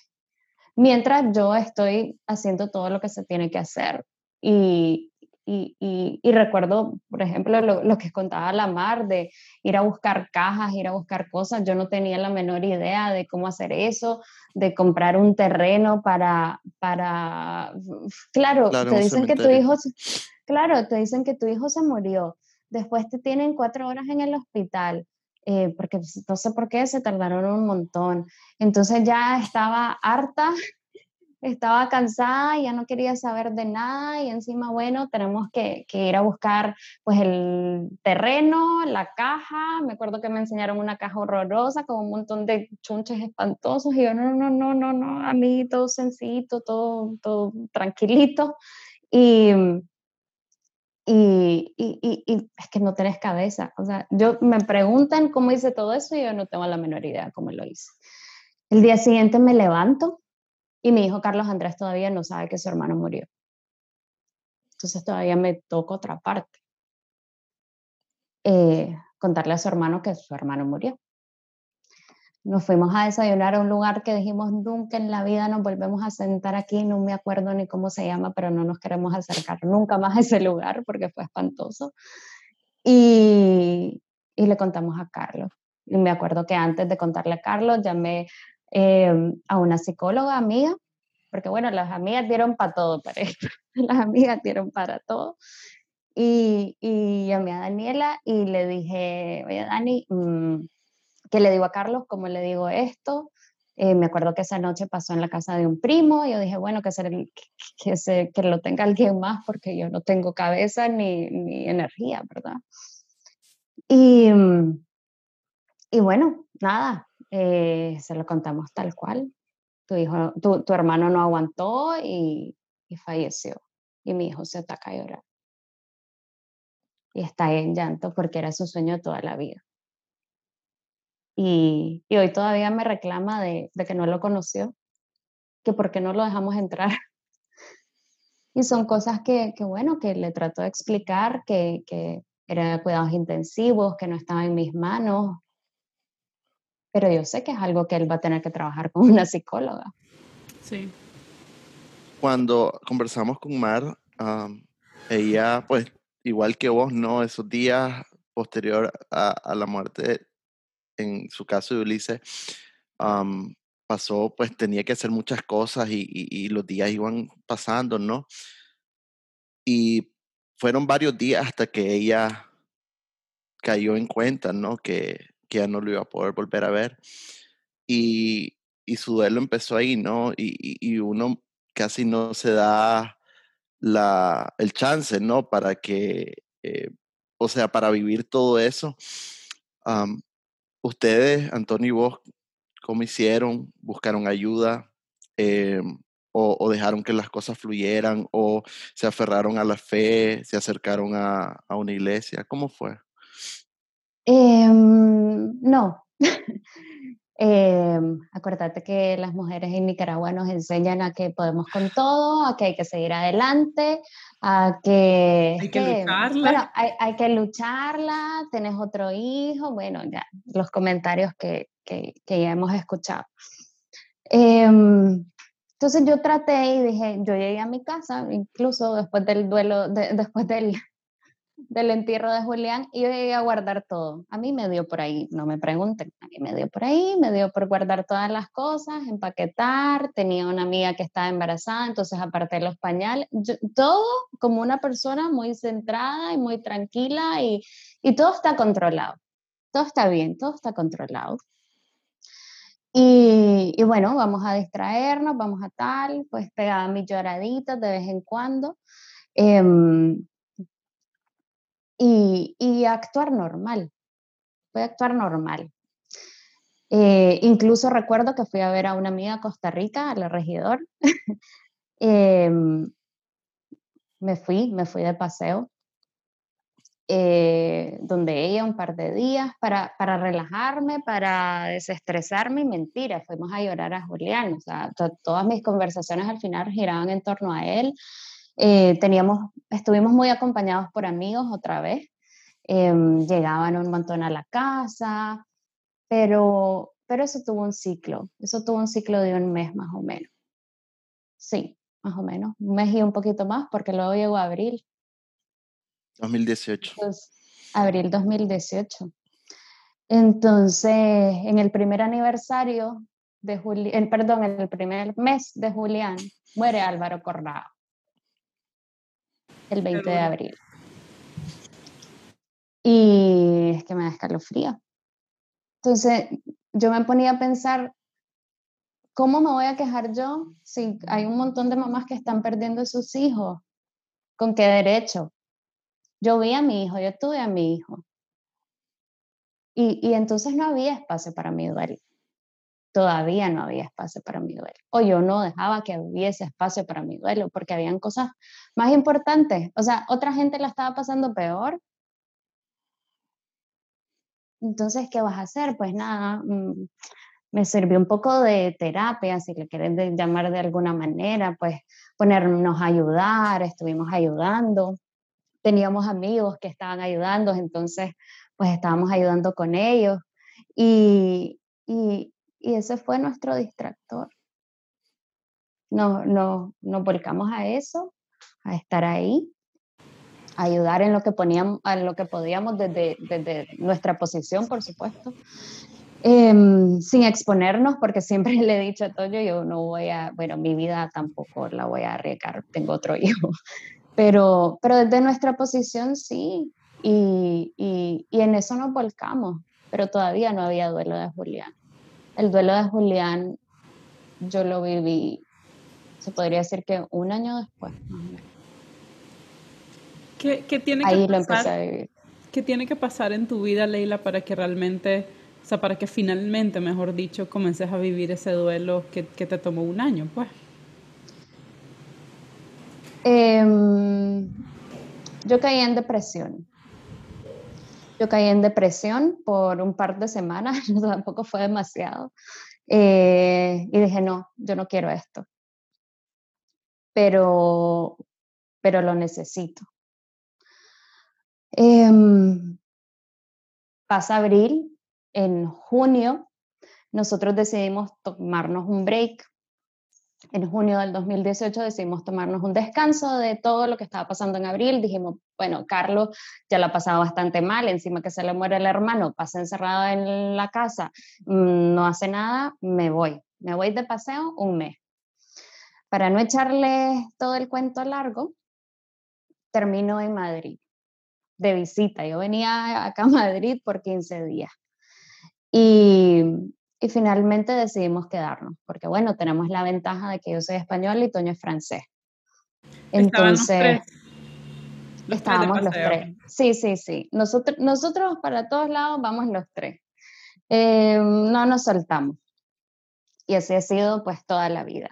mientras yo estoy haciendo todo lo que se tiene que hacer. Y, y, y, recuerdo, por ejemplo, lo, lo, que contaba la Mar de ir a buscar cajas, ir a buscar cosas. Yo no tenía la menor idea de cómo hacer eso, de comprar un terreno para, para, claro, te dicen que tu hijo, claro, te dicen que tu hijo se murió. Después te tienen cuatro horas en el hospital eh, porque pues, no sé por qué se tardaron un montón. Entonces ya estaba harta, estaba cansada, ya no quería saber de nada y encima, bueno, tenemos que, que, ir a buscar pues el terreno, la caja, me acuerdo que me enseñaron una caja horrorosa con un montón de chunches espantosos y yo no, no, no, no, no, a mí todo sencillito, todo, todo tranquilito y y, y, y, es que no tenés cabeza. O sea, yo me preguntan cómo hice todo eso y yo no tengo la menor idea cómo lo hice. El día siguiente me levanto y mi hijo Carlos Andrés todavía no sabe que su hermano murió. Entonces todavía me toca otra parte. Eh, contarle a su hermano que su hermano murió. Nos fuimos a desayunar a un lugar que dijimos nunca en la vida nos volvemos a sentar aquí, no me acuerdo ni cómo se llama, pero no nos queremos acercar nunca más a ese lugar porque fue espantoso. Y, y le contamos a Carlos. Y me acuerdo que antes de contarle a Carlos llamé eh, a una psicóloga amiga, porque bueno, las amigas dieron para todo para las amigas dieron para todo. Y, y llamé a Daniela y le dije, oye Dani, mmm, ¿qué le digo a Carlos? ¿Cómo le digo esto? Eh, me acuerdo que esa noche pasó en la casa de un primo y yo dije, bueno, que, que, se, que lo tenga alguien más porque yo no tengo cabeza ni, ni energía, ¿verdad? Y, y bueno, nada, eh, se lo contamos tal cual. Tu, hijo, tu, tu hermano no aguantó y, y, falleció. Y mi hijo se ataca a llorar. Y está en llanto porque era su sueño toda la vida y, y hoy todavía me reclama de, de, que no lo conoció, que por qué no lo dejamos entrar. Y son cosas que, que bueno, que le trato de explicar, que, que eran cuidados intensivos, que no estaban en mis manos, pero yo sé que es algo que él va a tener que trabajar con una psicóloga. Sí. Cuando conversamos con Mar, ella, pues, igual que vos, ¿no? Esos días posterior a, a la muerte en su caso de Ulises, pasó, pues tenía que hacer muchas cosas y, y, los días iban pasando, ¿no? Y fueron varios días hasta que ella cayó en cuenta, ¿no? Que, que ya no lo iba a poder volver a ver. Y, y su duelo empezó ahí, ¿no? Y, y, uno casi no se da la, el chance, ¿no? Para que, eh, o sea, para vivir todo eso. Ustedes, Antonio y vos, ¿cómo hicieron? ¿Buscaron ayuda? Eh, o, dejaron que las cosas fluyeran o se aferraron a la fe, se acercaron a, una iglesia? ¿Cómo fue? Em, no. Em, acuérdate que las mujeres en Nicaragua nos enseñan a que podemos con todo, a que hay que seguir adelante, a que... Hay que, lucharla. Bueno, hay, que lucharla, tenés otro hijo, bueno, ya, los comentarios que, que, que ya hemos escuchado. Em, entonces yo traté y dije, yo llegué a mi casa, incluso después del duelo, después del, del entierro de Julián, y yo a guardar todo. A mí me dio por ahí, no me pregunten, a mí me dio por ahí, me dio por guardar todas las cosas, empaquetar, tenía una amiga que estaba embarazada, entonces aparte de los pañales, todo como una persona muy centrada y muy tranquila y, y todo está controlado, todo está bien, todo está controlado. Y, bueno, vamos a distraernos, vamos a tal, pues pegaba mis lloraditas de vez en cuando. Em, y, actuar normal, voy a actuar normal. Eh, incluso recuerdo que fui a ver a una amiga a Costa Rica, al regidor. Em, me fui, me fui de paseo eh, donde ella un par de días para, para relajarme, para desestresarme mentira, fuimos a llorar a Julián, o sea, todas mis conversaciones al final giraban en torno a él. Eh, teníamos, estuvimos muy acompañados por amigos otra vez, em, llegaban un montón a la casa, pero, pero eso tuvo un ciclo, eso tuvo un ciclo de un mes más o menos. Sí, más o menos, un mes y un poquito más, porque luego llegó abril 2018. abril 2018. Entonces, en el primer aniversario de Julián, perdón, en el primer mes de Julián, muere Álvaro Corrado. El 20 de abril. Y es que me da escalofrío. Entonces, yo me ponía a pensar, ¿cómo me voy a quejar yo si hay un montón de mamás que están perdiendo a sus hijos? ¿Con qué derecho? Yo vi a mi hijo, yo tuve a mi hijo. Y, y entonces no había espacio para mi duelo. Todavía no había espacio para mi duelo. O yo no dejaba que hubiese espacio para mi duelo porque habían cosas más importantes. O sea, otra gente la estaba pasando peor. Entonces, ¿qué vas a hacer? Pues nada, mm, me sirvió un poco de terapia, si le quieren llamar de alguna manera, pues ponernos a ayudar, estuvimos ayudando teníamos amigos que estaban ayudando, entonces pues estábamos ayudando con ellos y, y, y ese fue nuestro distractor. Nos, no, nos volcamos a eso, a estar ahí, a ayudar en lo que, poníamos, en lo que podíamos desde, desde nuestra posición, por supuesto. Em, sin exponernos, porque siempre le he dicho a Toyo, yo no voy a, bueno, mi vida tampoco la voy a arriesgar, tengo otro hijo, pero, pero desde nuestra posición sí, y, y, y, en eso nos volcamos, pero todavía no había duelo de Julián. El duelo de Julián yo lo viví, se podría decir que un año después. ¿Qué, qué tiene Ahí que lo empecé a vivir. ¿Qué tiene que pasar en tu vida, Leila, para que realmente, o sea, para que finalmente, mejor dicho, comences a vivir ese duelo que, que te tomó un año, pues? Em, yo caí en depresión. Yo caí en depresión por un par de semanas, tampoco fue demasiado. Eh, y dije, no, yo no quiero esto. Pero, pero lo necesito. Em, pasa abril, en junio, nosotros decidimos tomarnos un break en junio del 2018 decidimos tomarnos un descanso de todo lo que estaba pasando en abril. Dijimos, bueno, Carlos ya lo ha pasado bastante mal, encima que se le muere el hermano, pasa encerrado en la casa, mm, no hace nada, me voy. Me voy de paseo un mes. Para no echarle todo el cuento largo, termino en Madrid de visita. Yo venía acá a Madrid por 15 días. Y y finalmente decidimos quedarnos, porque bueno, tenemos la ventaja de que yo soy español y Toño es francés. Entonces, estábamos los tres. Sí, sí, sí. Nosotros, nosotros para todos lados vamos los tres. Eh, no nos soltamos. Y así ha sido pues toda la vida.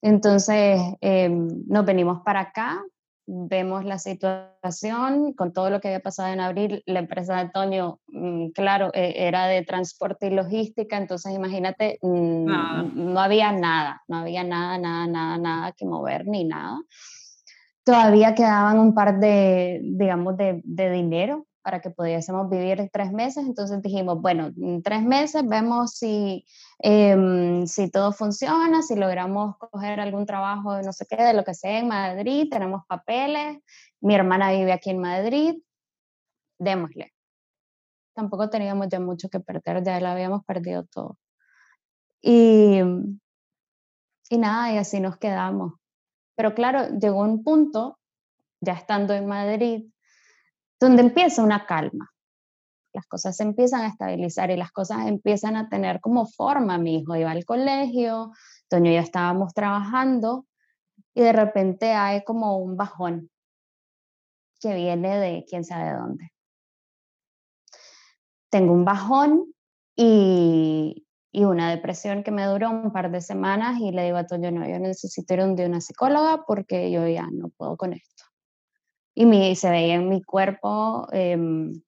Entonces, em, nos venimos para acá, vemos la situación con todo lo que había pasado en abril. La empresa de Antonio, mm, claro, e, era de transporte y logística, entonces imagínate, mm, no había nada, no había nada, nada, nada, nada que mover ni nada. Todavía quedaban un par de, digamos, de, de dinero para que pudiésemos vivir tres meses. Entonces dijimos, bueno, en tres meses vemos si, em, si todo funciona, si logramos coger algún trabajo, no sé qué, de lo que sea en Madrid, tenemos papeles, mi hermana vive aquí en Madrid, démosle. Tampoco teníamos ya mucho que perder, ya lo habíamos perdido todo. Y, y nada, y así nos quedamos. Pero claro, llegó un punto, ya estando en Madrid, donde empieza una calma. Las cosas se empiezan a estabilizar y las cosas empiezan a tener como forma. Mi hijo iba al colegio, Toño y yo estábamos trabajando y de repente hay como un bajón que viene de quién sabe dónde. Tengo un bajón y, y una depresión que me duró un par de semanas y le digo a Toño, no, yo necesito ir de una psicóloga porque yo ya no puedo con esto y se veía en mi cuerpo, em,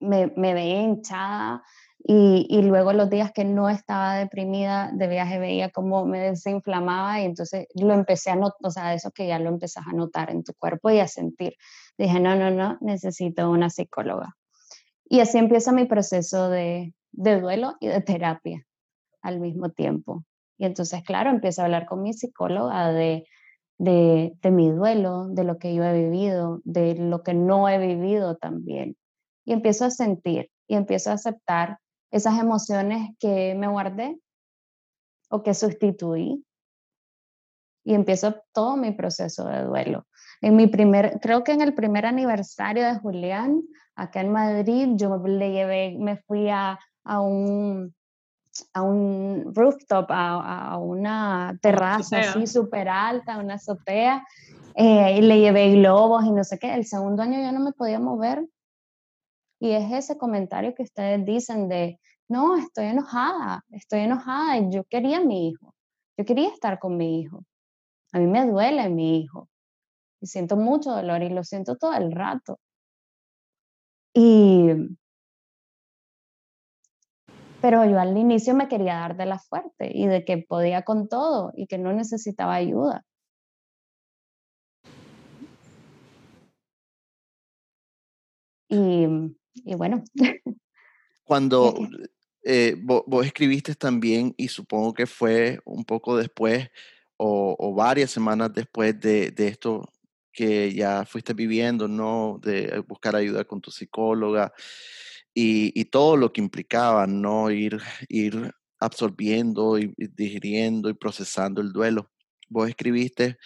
me, me, veía hinchada y, y, luego los días que no estaba deprimida de viaje veía cómo me desinflamaba y entonces lo empecé a notar, o sea, eso que ya lo empezás a notar en tu cuerpo y a sentir. Dije, no, no, no, necesito una psicóloga. Y así empieza mi proceso de, de duelo y de terapia al mismo tiempo. Y entonces, claro, empiezo a hablar con mi psicóloga de de, mi duelo, de lo que yo he vivido, de lo que no he vivido también. Y empiezo a sentir y empiezo a aceptar esas emociones que me guardé o que sustituí. Y empiezo todo mi proceso de duelo. En mi primer, creo que en el primer aniversario de Julián, acá en Madrid, yo le llevé, me fui a, a un, a un rooftop, a, una terraza así súper alta, una azotea, eh, y le llevé globos y no sé qué. El segundo año yo no me podía mover. Y es ese comentario que ustedes dicen de, no, estoy enojada, estoy enojada y yo quería a mi hijo, yo quería estar con mi hijo. A mí me duele mi hijo y siento mucho dolor y lo siento todo el rato. Y pero yo al inicio me quería dar de la fuerte y de que podía con todo y que no necesitaba ayuda. Y, y bueno. Cuando eh, vos, escribiste también, y supongo que fue un poco después o, o varias semanas después de, de, esto que ya fuiste viviendo, ¿no? De buscar ayuda con tu psicóloga y, todo lo que implicaba, ¿no? Ir, ir absorbiendo y, digiriendo y procesando el duelo. Vos escribiste,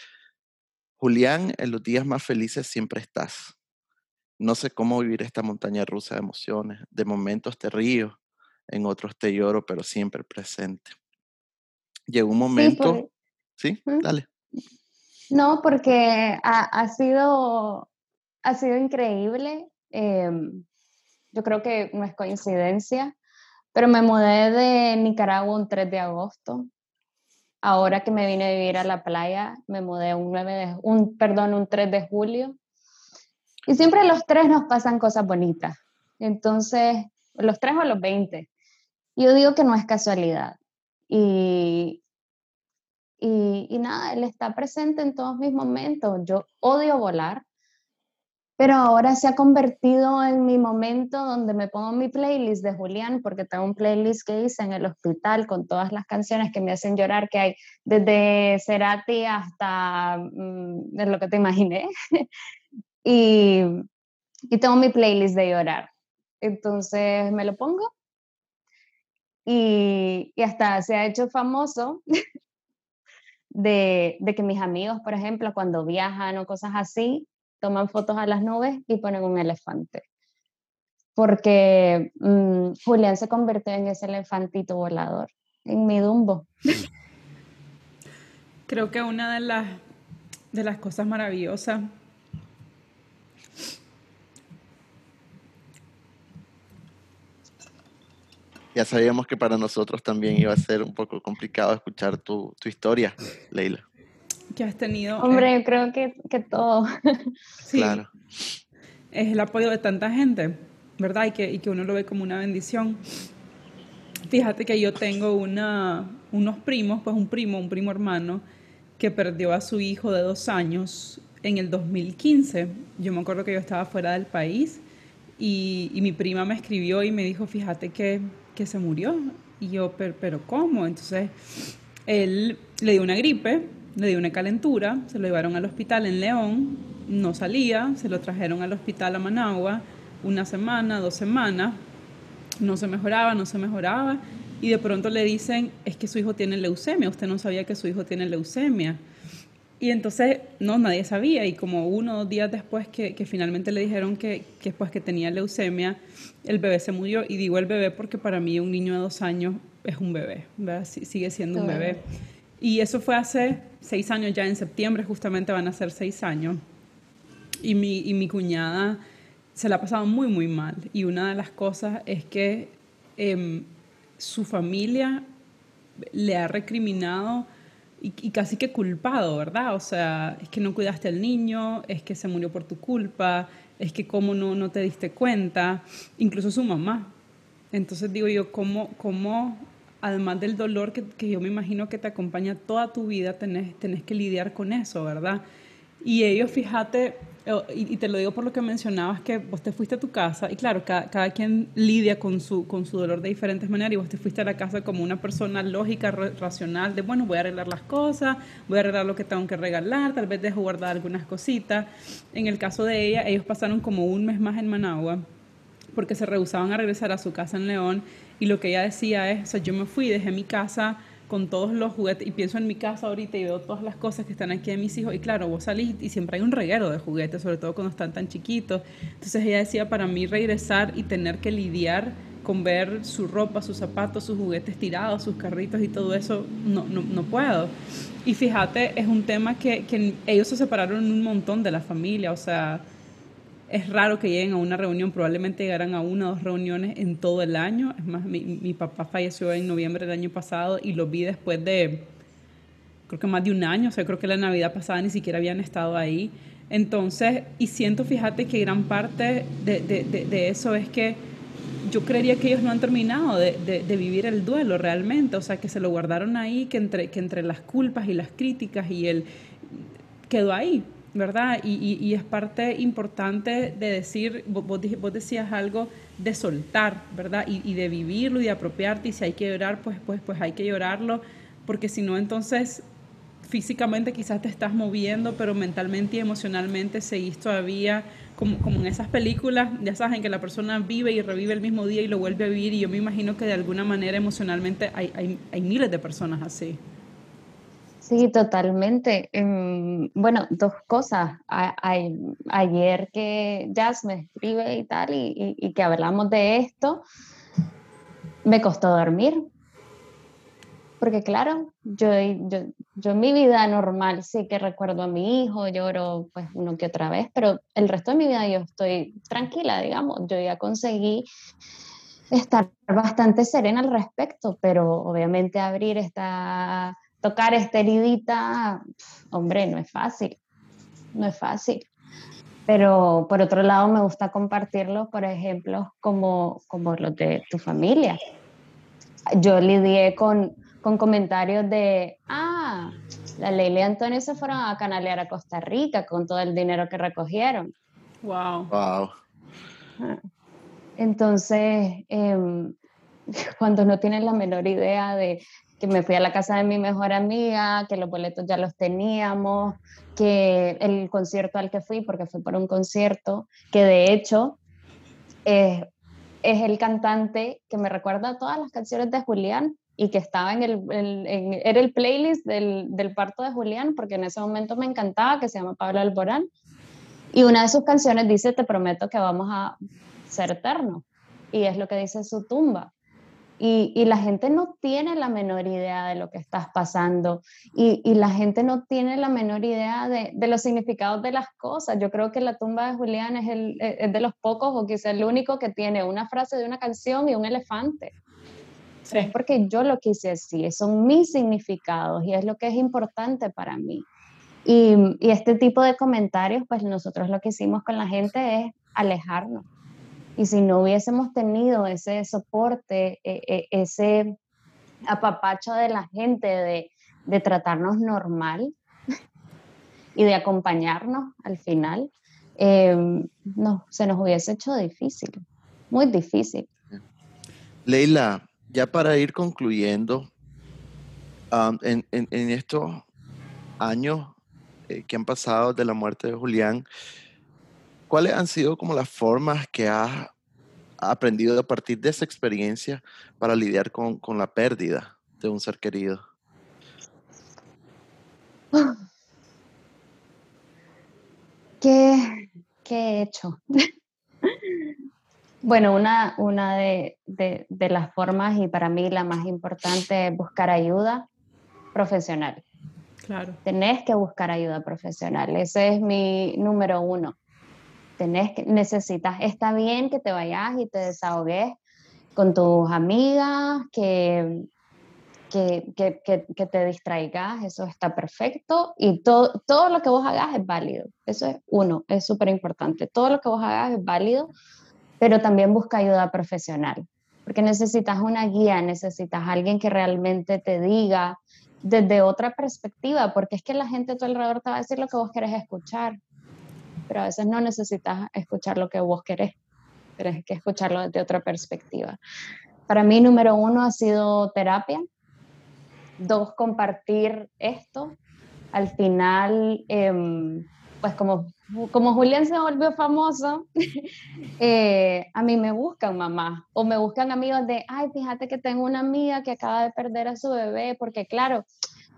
Julián, en los días más felices siempre estás. No sé cómo vivir esta montaña rusa de emociones. De momentos te río, en otros te lloro, pero siempre presente. Llegó un momento... Sí, dale. No, porque ha, ha, sido, ha sido increíble. Eh, yo creo que no es coincidencia, pero me mudé de Nicaragua un 3 de agosto. Ahora que me vine a vivir a la playa, me mudé un 9 de, un, perdón, un 3 de julio. Y siempre los tres nos pasan cosas bonitas. Entonces, los tres o los 20. Yo digo que no es casualidad. Y, y, y, nada, él está presente en todos mis momentos. Yo odio volar, pero ahora se ha convertido en mi momento donde me pongo mi playlist de Julián, porque tengo un playlist que hice en el hospital con todas las canciones que me hacen llorar, que hay desde Cerati hasta mm, de lo que te imaginé. y, y tengo mi playlist de llorar. Entonces me lo pongo y, y hasta se ha hecho famoso de, de, que mis amigos, por ejemplo, cuando viajan o cosas así, toman fotos a las nubes y ponen un elefante. Porque mm, Julián se convirtió en ese elefantito volador, en mi Dumbo. Creo que una de las, de las cosas maravillosas ya sabíamos que para nosotros también iba a ser un poco complicado escuchar tu, tu historia, Leila. Que has tenido. Hombre, yo creo que, que todo. sí, claro. Es el apoyo de tanta gente, ¿verdad? Y que, y que uno lo ve como una bendición. Fíjate que yo tengo una, unos primos, pues un primo, un primo hermano, que perdió a su hijo de dos años en el 2015. Yo me acuerdo que yo estaba fuera del país y, y mi prima me escribió y me dijo, fíjate que, que se murió. Y yo, pero, pero ¿cómo? Entonces, él le dio una gripe, le dio una calentura, se lo llevaron al hospital en León, no salía, se lo trajeron al hospital a Managua una semana, dos semanas, no se mejoraba, no se mejoraba, y de pronto le dicen, es que su hijo tiene leucemia, usted no sabía que su hijo tiene leucemia. Y entonces, no, nadie sabía. Y como uno o dos días después que, que finalmente le dijeron que, que, pues, que tenía leucemia, el bebé se murió. Y digo el bebé porque para mí un niño de dos años es un bebé, ¿verdad? sigue siendo un bebé. Y eso fue hace seis años, ya en septiembre justamente van a ser seis años. Y mi, y mi cuñada se la ha pasado muy, muy mal. Y una de las cosas es que eh, su familia le ha recriminado y, casi que culpado, ¿verdad? O sea, es que no cuidaste al niño, es que se murió por tu culpa, es que cómo no, no te diste cuenta, incluso su mamá. Entonces digo yo, ¿cómo, cómo además del dolor que, yo me imagino que te acompaña toda tu vida, tenés, tenés que lidiar con eso, ¿verdad? Y ellos, fíjate, y, te lo digo por lo que mencionabas, que vos te fuiste a tu casa, y claro, cada, cada, quien lidia con su, con su dolor de diferentes maneras, y vos te fuiste a la casa como una persona lógica, racional, de, bueno, voy a arreglar las cosas, voy a arreglar lo que tengo que regalar, tal vez dejo guardar algunas cositas. En el caso de ella, ellos pasaron como un mes más en Managua, porque se rehusaban a regresar a su casa en León, y lo que ella decía es, o sea, yo me fui, dejé mi casa con todos los juguetes y pienso en mi casa ahorita y veo todas las cosas que están aquí de mis hijos y claro, vos salís y siempre hay un reguero de juguetes, sobre todo cuando están tan chiquitos. Entonces ella decía, para mí regresar y tener que lidiar con ver su ropa, sus zapatos, sus juguetes tirados, sus carritos y todo eso, no, no, no puedo. Y fíjate, es un tema que, que ellos se separaron un montón de la familia, o sea, es raro que lleguen a una reunión, probablemente llegarán a una o dos reuniones en todo el año. Es más, mi, papá falleció en noviembre del año pasado y lo vi después de, creo que más de un año, o sea, creo que la Navidad pasada ni siquiera habían estado ahí. Entonces, y siento, fíjate que gran parte de, de, de, de eso es que yo creería que ellos no han terminado de, vivir el duelo realmente, o sea, que se lo guardaron ahí, que entre, que entre las culpas y las críticas y el quedó ahí, ¿verdad? Y, y, y, es parte importante de decir, vos, vos, decías algo de soltar, ¿verdad? Y, y, de vivirlo y de apropiarte, y si hay que llorar, pues, pues, pues hay que llorarlo, porque si no, entonces físicamente quizás te estás moviendo, pero mentalmente y emocionalmente seguís todavía como, como en esas películas, ya sabes, en que la persona vive y revive el mismo día y lo vuelve a vivir, y yo me imagino que de alguna manera emocionalmente hay, hay, hay miles de personas así. Sí, totalmente. Um, bueno, dos cosas. Ayer que Jazz me escribe y tal, y, que hablamos de esto, me costó dormir. Porque claro, yo, yo, yo en mi vida normal sí que recuerdo a mi hijo, lloro pues uno que otra vez, pero el resto de mi vida yo estoy tranquila, digamos. Yo ya conseguí estar bastante serena al respecto, pero obviamente abrir esta tocar esta heridita, hombre, no es fácil, no es fácil. Pero por otro lado me gusta compartirlo, por ejemplo, como, como los de tu familia. Yo lidié con, con comentarios de, ah, la Leila y Antonio se fueron a canalear a Costa Rica con todo el dinero que recogieron. Wow. Wow. Entonces, eh, cuando no tienen la menor idea de que me fui a la casa de mi mejor amiga, que los boletos ya los teníamos, que el concierto al que fui, porque fui por un concierto, que de hecho eh, es el cantante que me recuerda todas las canciones de Julián y que estaba en el, el en, era el playlist del, del, parto de Julián, porque en ese momento me encantaba, que se llama Pablo Alborán. Y una de sus canciones dice, te prometo que vamos a ser eternos. Y es lo que dice su tumba. Y, y, la gente no tiene la menor idea de lo que estás pasando y, y la gente no tiene la menor idea de, de, los significados de las cosas. Yo creo que la tumba de Julián es, el, es de los pocos o quizás el único que tiene una frase de una canción y un elefante. es porque yo lo quise así, son mis significados y es lo que es importante para mí. Y, y, este tipo de comentarios, pues nosotros lo que hicimos con la gente es alejarnos. Y si no hubiésemos tenido ese soporte, e, e, ese apapacho de la gente de, de tratarnos normal y de acompañarnos al final, eh, no, se nos hubiese hecho difícil, muy difícil. Leila, ya para ir concluyendo, en, estos años eh, que han pasado de la muerte de Julián, ¿cuáles han sido como las formas que has aprendido a partir de esa experiencia para lidiar con, la pérdida de un ser querido? ¿Qué, qué he hecho? Bueno, una, una de, las formas y para mí la más importante es buscar ayuda profesional. Claro. Tenés que buscar ayuda profesional. Ese es mi número uno. Tenés que, necesitas, está bien que te vayas y te desahogues con tus amigas, que, que, que, te distraigas, eso está perfecto. Y todo, todo lo que vos hagas es válido. Eso es uno, es súper importante. Todo lo que vos hagas es válido pero también busca ayuda profesional, porque necesitas una guía, necesitas alguien que realmente te diga desde otra perspectiva, porque es que la gente a tu alrededor te va a decir lo que vos querés escuchar, pero a veces no necesitas escuchar lo que vos querés, tienes que escucharlo desde otra perspectiva. Para mí, número uno ha sido terapia, dos, compartir esto. Al final, em, pues como como Julián se volvió famoso, eh, a mí me buscan mamá o me buscan amigos de, ay, fíjate que tengo una amiga que acaba de perder a su bebé, porque claro,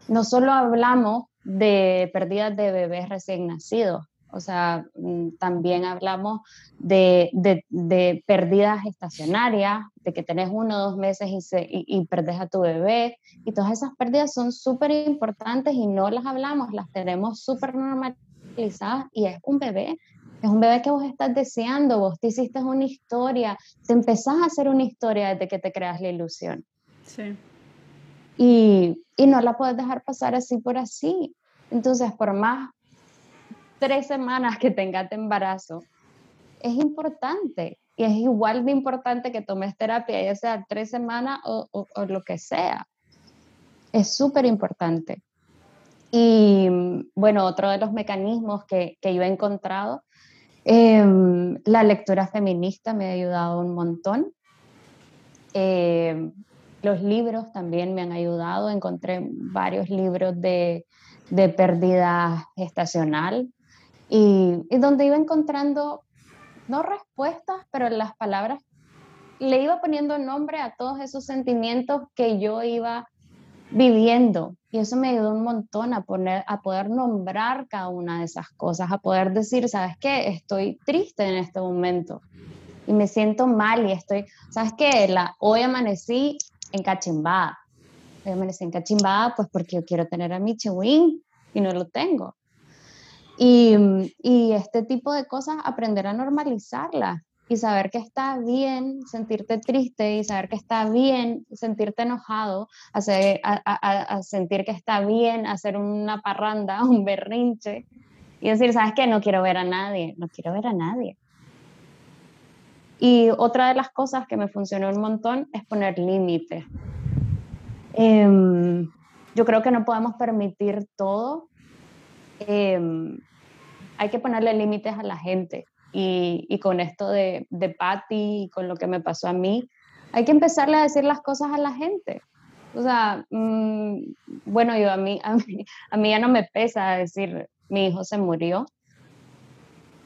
no solo hablamos de pérdidas de bebés recién nacidos, o sea, mm, también hablamos de, de, pérdidas estacionarias, de que tenés uno o dos meses y, se, y, y perdés a tu bebé. Y todas esas pérdidas son súper importantes y no las hablamos, las tenemos súper normalizadas y es un bebé, es un bebé que vos estás deseando, vos te hiciste una historia, te empezás a hacer una historia desde que te creas la ilusión. Sí. Y, y no la puedes dejar pasar así por así. Entonces, por más tres semanas que tengas embarazo, es importante y es igual de importante que tomes terapia, ya sea tres semanas o, o, lo que sea. Es súper importante. Y bueno, otro de los mecanismos que, que yo he encontrado, em, la lectura feminista me ha ayudado un montón. Em, los libros también me han ayudado. Encontré varios libros de, de pérdida estacional y, y, donde iba encontrando, no respuestas, pero las palabras, le iba poniendo nombre a todos esos sentimientos que yo iba viviendo. Y eso me ayudó un montón a, poner, a poder nombrar cada una de esas cosas, a poder decir, ¿sabes qué? Estoy triste en este momento y me siento mal y estoy, ¿sabes qué? La, hoy amanecí encachimbada. Hoy amanecí encachimbada pues porque yo quiero tener a mi chihuín y no lo tengo. Y, y este tipo de cosas, aprender a normalizarlas y saber que está bien sentirte triste y saber que está bien sentirte enojado, hacer, a, sentir que está bien hacer una parranda, un berrinche y decir, ¿sabes qué? No quiero ver a nadie, no quiero ver a nadie. Y otra de las cosas que me funcionó un montón es poner límites. Em, yo creo que no podemos permitir todo. Em, hay que ponerle límites a la gente y, con esto de, de Patty y con lo que me pasó a mí, hay que empezarle a decir las cosas a la gente. O sea, mm, bueno, yo a mí, a mí, ya no me pesa decir mi hijo se murió,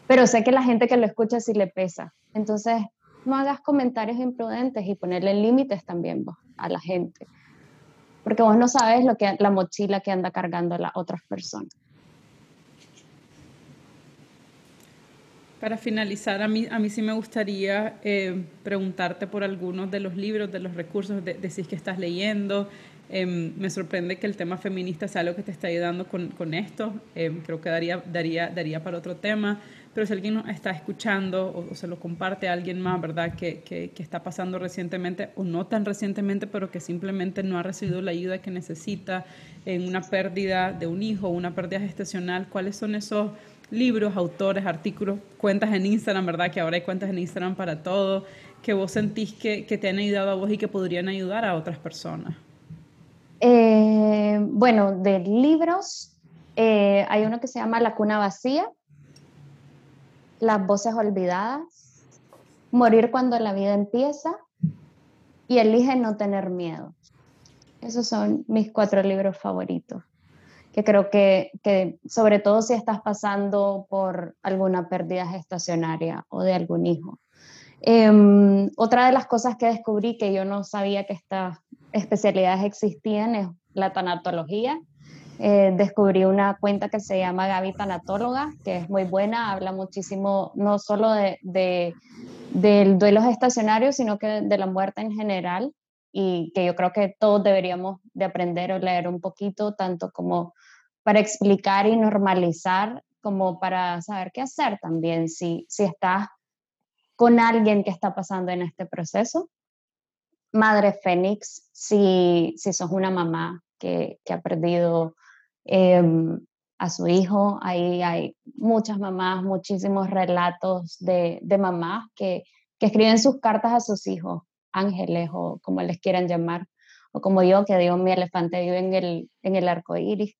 pero sé que la gente que lo escucha sí le pesa. Entonces, no hagas comentarios imprudentes y ponerle límites también a la gente, porque vos no sabes lo que la mochila que anda cargando las otras personas. Para finalizar, a mí, a mí sí me gustaría eh, preguntarte por algunos de los libros, de los recursos, de, decís que estás leyendo. Em, me sorprende que el tema feminista sea algo que te está ayudando con, con esto. Em, creo que daría, daría, daría para otro tema. pero si alguien está escuchando o, se lo comparte a alguien más, ¿verdad? Que, que, que, está pasando recientemente o no tan recientemente, pero que simplemente no ha recibido la ayuda que necesita en una pérdida de un hijo una pérdida gestacional, ¿cuáles son esos libros, autores, artículos, cuentas en Instagram, ¿verdad? Que ahora hay cuentas en Instagram para todo, que vos sentís que, que te han ayudado a vos y que podrían ayudar a otras personas. Eh, bueno, de libros, eh, hay uno que se llama La cuna vacía, Las voces olvidadas, Morir cuando la vida empieza y Elige no tener miedo. Esos son mis cuatro libros favoritos, que creo que, que sobre todo si estás pasando por alguna pérdida gestacionaria o de algún hijo. Em, otra de las cosas que descubrí que yo no sabía que estas especialidades existían es la tanatología. Eh, descubrí una cuenta que se llama Gaby Tanatóloga, que es muy buena, habla muchísimo no solo de, de, del duelo estacionario, sino que de la muerte en general y que yo creo que todos deberíamos de aprender o leer un poquito, tanto como para explicar y normalizar, como para saber qué hacer también si, si estás con alguien que está pasando en este proceso. Madre Fénix, si, si sos una mamá que, que ha perdido em, a su hijo, ahí hay muchas mamás, muchísimos relatos de, de mamás que, que escriben sus cartas a sus hijos, ángeles o como les quieran llamar, o como yo que digo, mi elefante vive en el, en el arco iris.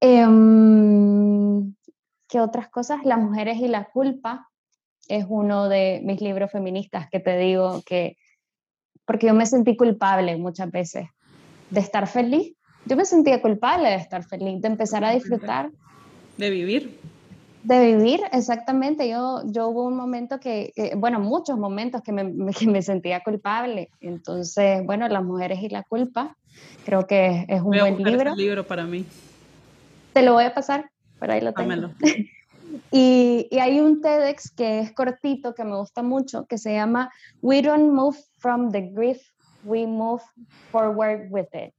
Em, ¿Qué otras cosas? Las mujeres y la culpa, es uno de mis libros feministas que te digo que, porque yo me sentí culpable muchas veces de estar feliz. Yo me sentía culpable de estar feliz, de empezar a disfrutar. De vivir. De vivir, exactamente. Yo, yo hubo un momento que, bueno, muchos momentos que me, que me, sentía culpable. Entonces, bueno, Las mujeres y la culpa, creo que es un buen libro. libro para mí. Te lo voy a pasar, por ahí lo tengo. Y, hay un TEDx que es cortito, que me gusta mucho, que se llama We don't move from the grief, we move forward with it.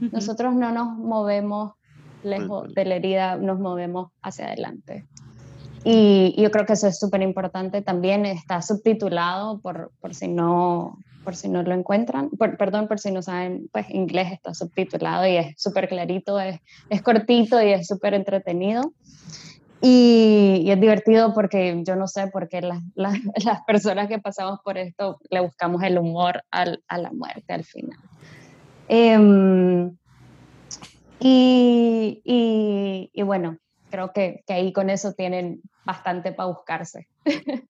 Nosotros no nos movemos lejos de la herida, nos movemos hacia adelante. Y yo creo que eso es súper importante también. Está subtitulado por, por, si no, por si no lo encuentran. perdón, por si no saben, pues inglés está subtitulado y es súper clarito, es, es cortito y es súper entretenido. Y, es divertido porque yo no sé por qué las, las, personas que pasamos por esto le buscamos el humor al, a la muerte al final. Em, y, y, y, bueno, creo que, que, ahí con eso tienen bastante para buscarse.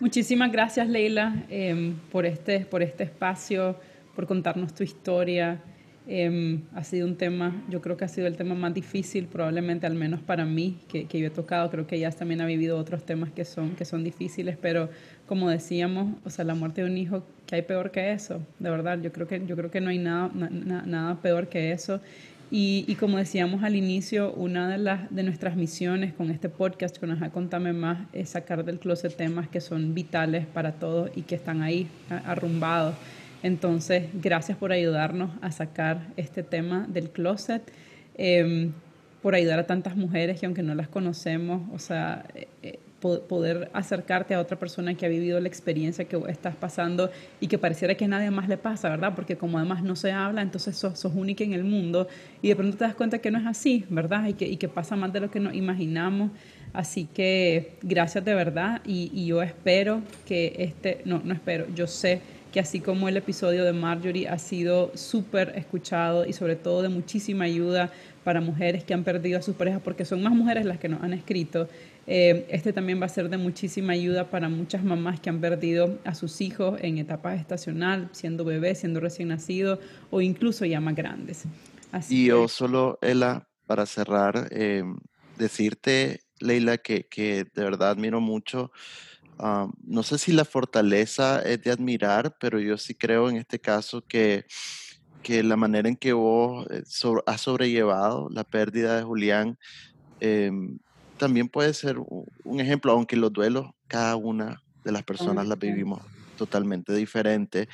Muchísimas gracias, Leila, em, por, este, por este espacio, por contarnos tu historia. Em, ha sido un tema, yo creo que ha sido el tema más difícil, probablemente al menos para mí, que, que yo he tocado. Creo que ella también ha vivido otros temas que son, que son difíciles, pero como decíamos, o sea, la muerte de un hijo, ¿qué hay peor que eso? De verdad, yo creo que, yo creo que no hay nada, nada peor que eso. Y, y, como decíamos al inicio, una de, las, de nuestras misiones con este podcast, con Ajá, Contame Más, es sacar del closet temas que son vitales para todos y que están ahí arrumbados. Entonces, gracias por ayudarnos a sacar este tema del closet, em, por ayudar a tantas mujeres que aunque no las conocemos, o sea, eh, eh, poder acercarte a otra persona que ha vivido la experiencia que estás pasando y que pareciera que a nadie más le pasa, ¿verdad? Porque como además no se habla, entonces sos, única en el mundo y de pronto te das cuenta que no es así, ¿verdad? Y que, y pasa más de lo que nos imaginamos. Así que gracias de verdad y, y yo espero que este, no, no espero, yo sé que así como el episodio de Marjorie ha sido súper escuchado y sobre todo de muchísima ayuda para mujeres que han perdido a sus parejas, porque son más mujeres las que nos han escrito, eh, este también va a ser de muchísima ayuda para muchas mamás que han perdido a sus hijos en etapa estacional, siendo bebés, siendo recién nacidos o incluso ya más grandes. y yo solo, Ela, para cerrar, eh, decirte, Leila, que, que de verdad admiro mucho no sé si la fortaleza es de admirar, pero yo sí creo en este caso que, que la manera en que vos eh, has sobrellevado la pérdida de Julián em, también puede ser un ejemplo, aunque los duelos, cada una de las personas las vivimos totalmente diferente.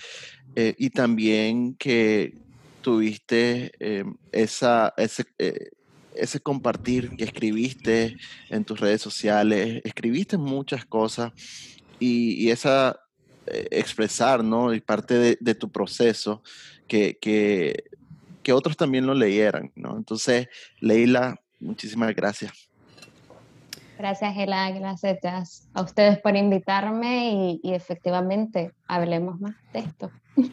Eh, y también que tuviste em, esa, ese, eh, ese compartir que escribiste en tus redes sociales, escribiste muchas cosas y, esa eh, expresar, ¿no? Y parte de, tu proceso, que, que, que, otros también lo leyeran, ¿no? Entonces, Leila, muchísimas gracias. Gracias, Gela, gracias a ustedes por invitarme y, efectivamente hablemos más de esto.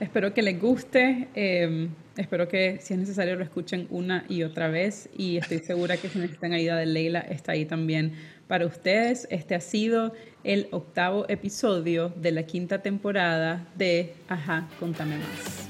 Espero que les guste, em, espero que si es necesario lo escuchen una y otra vez y estoy segura que si necesitan ayuda de Leila está ahí también para ustedes. Este ha sido el octavo episodio de la quinta temporada de Ajá, contame más.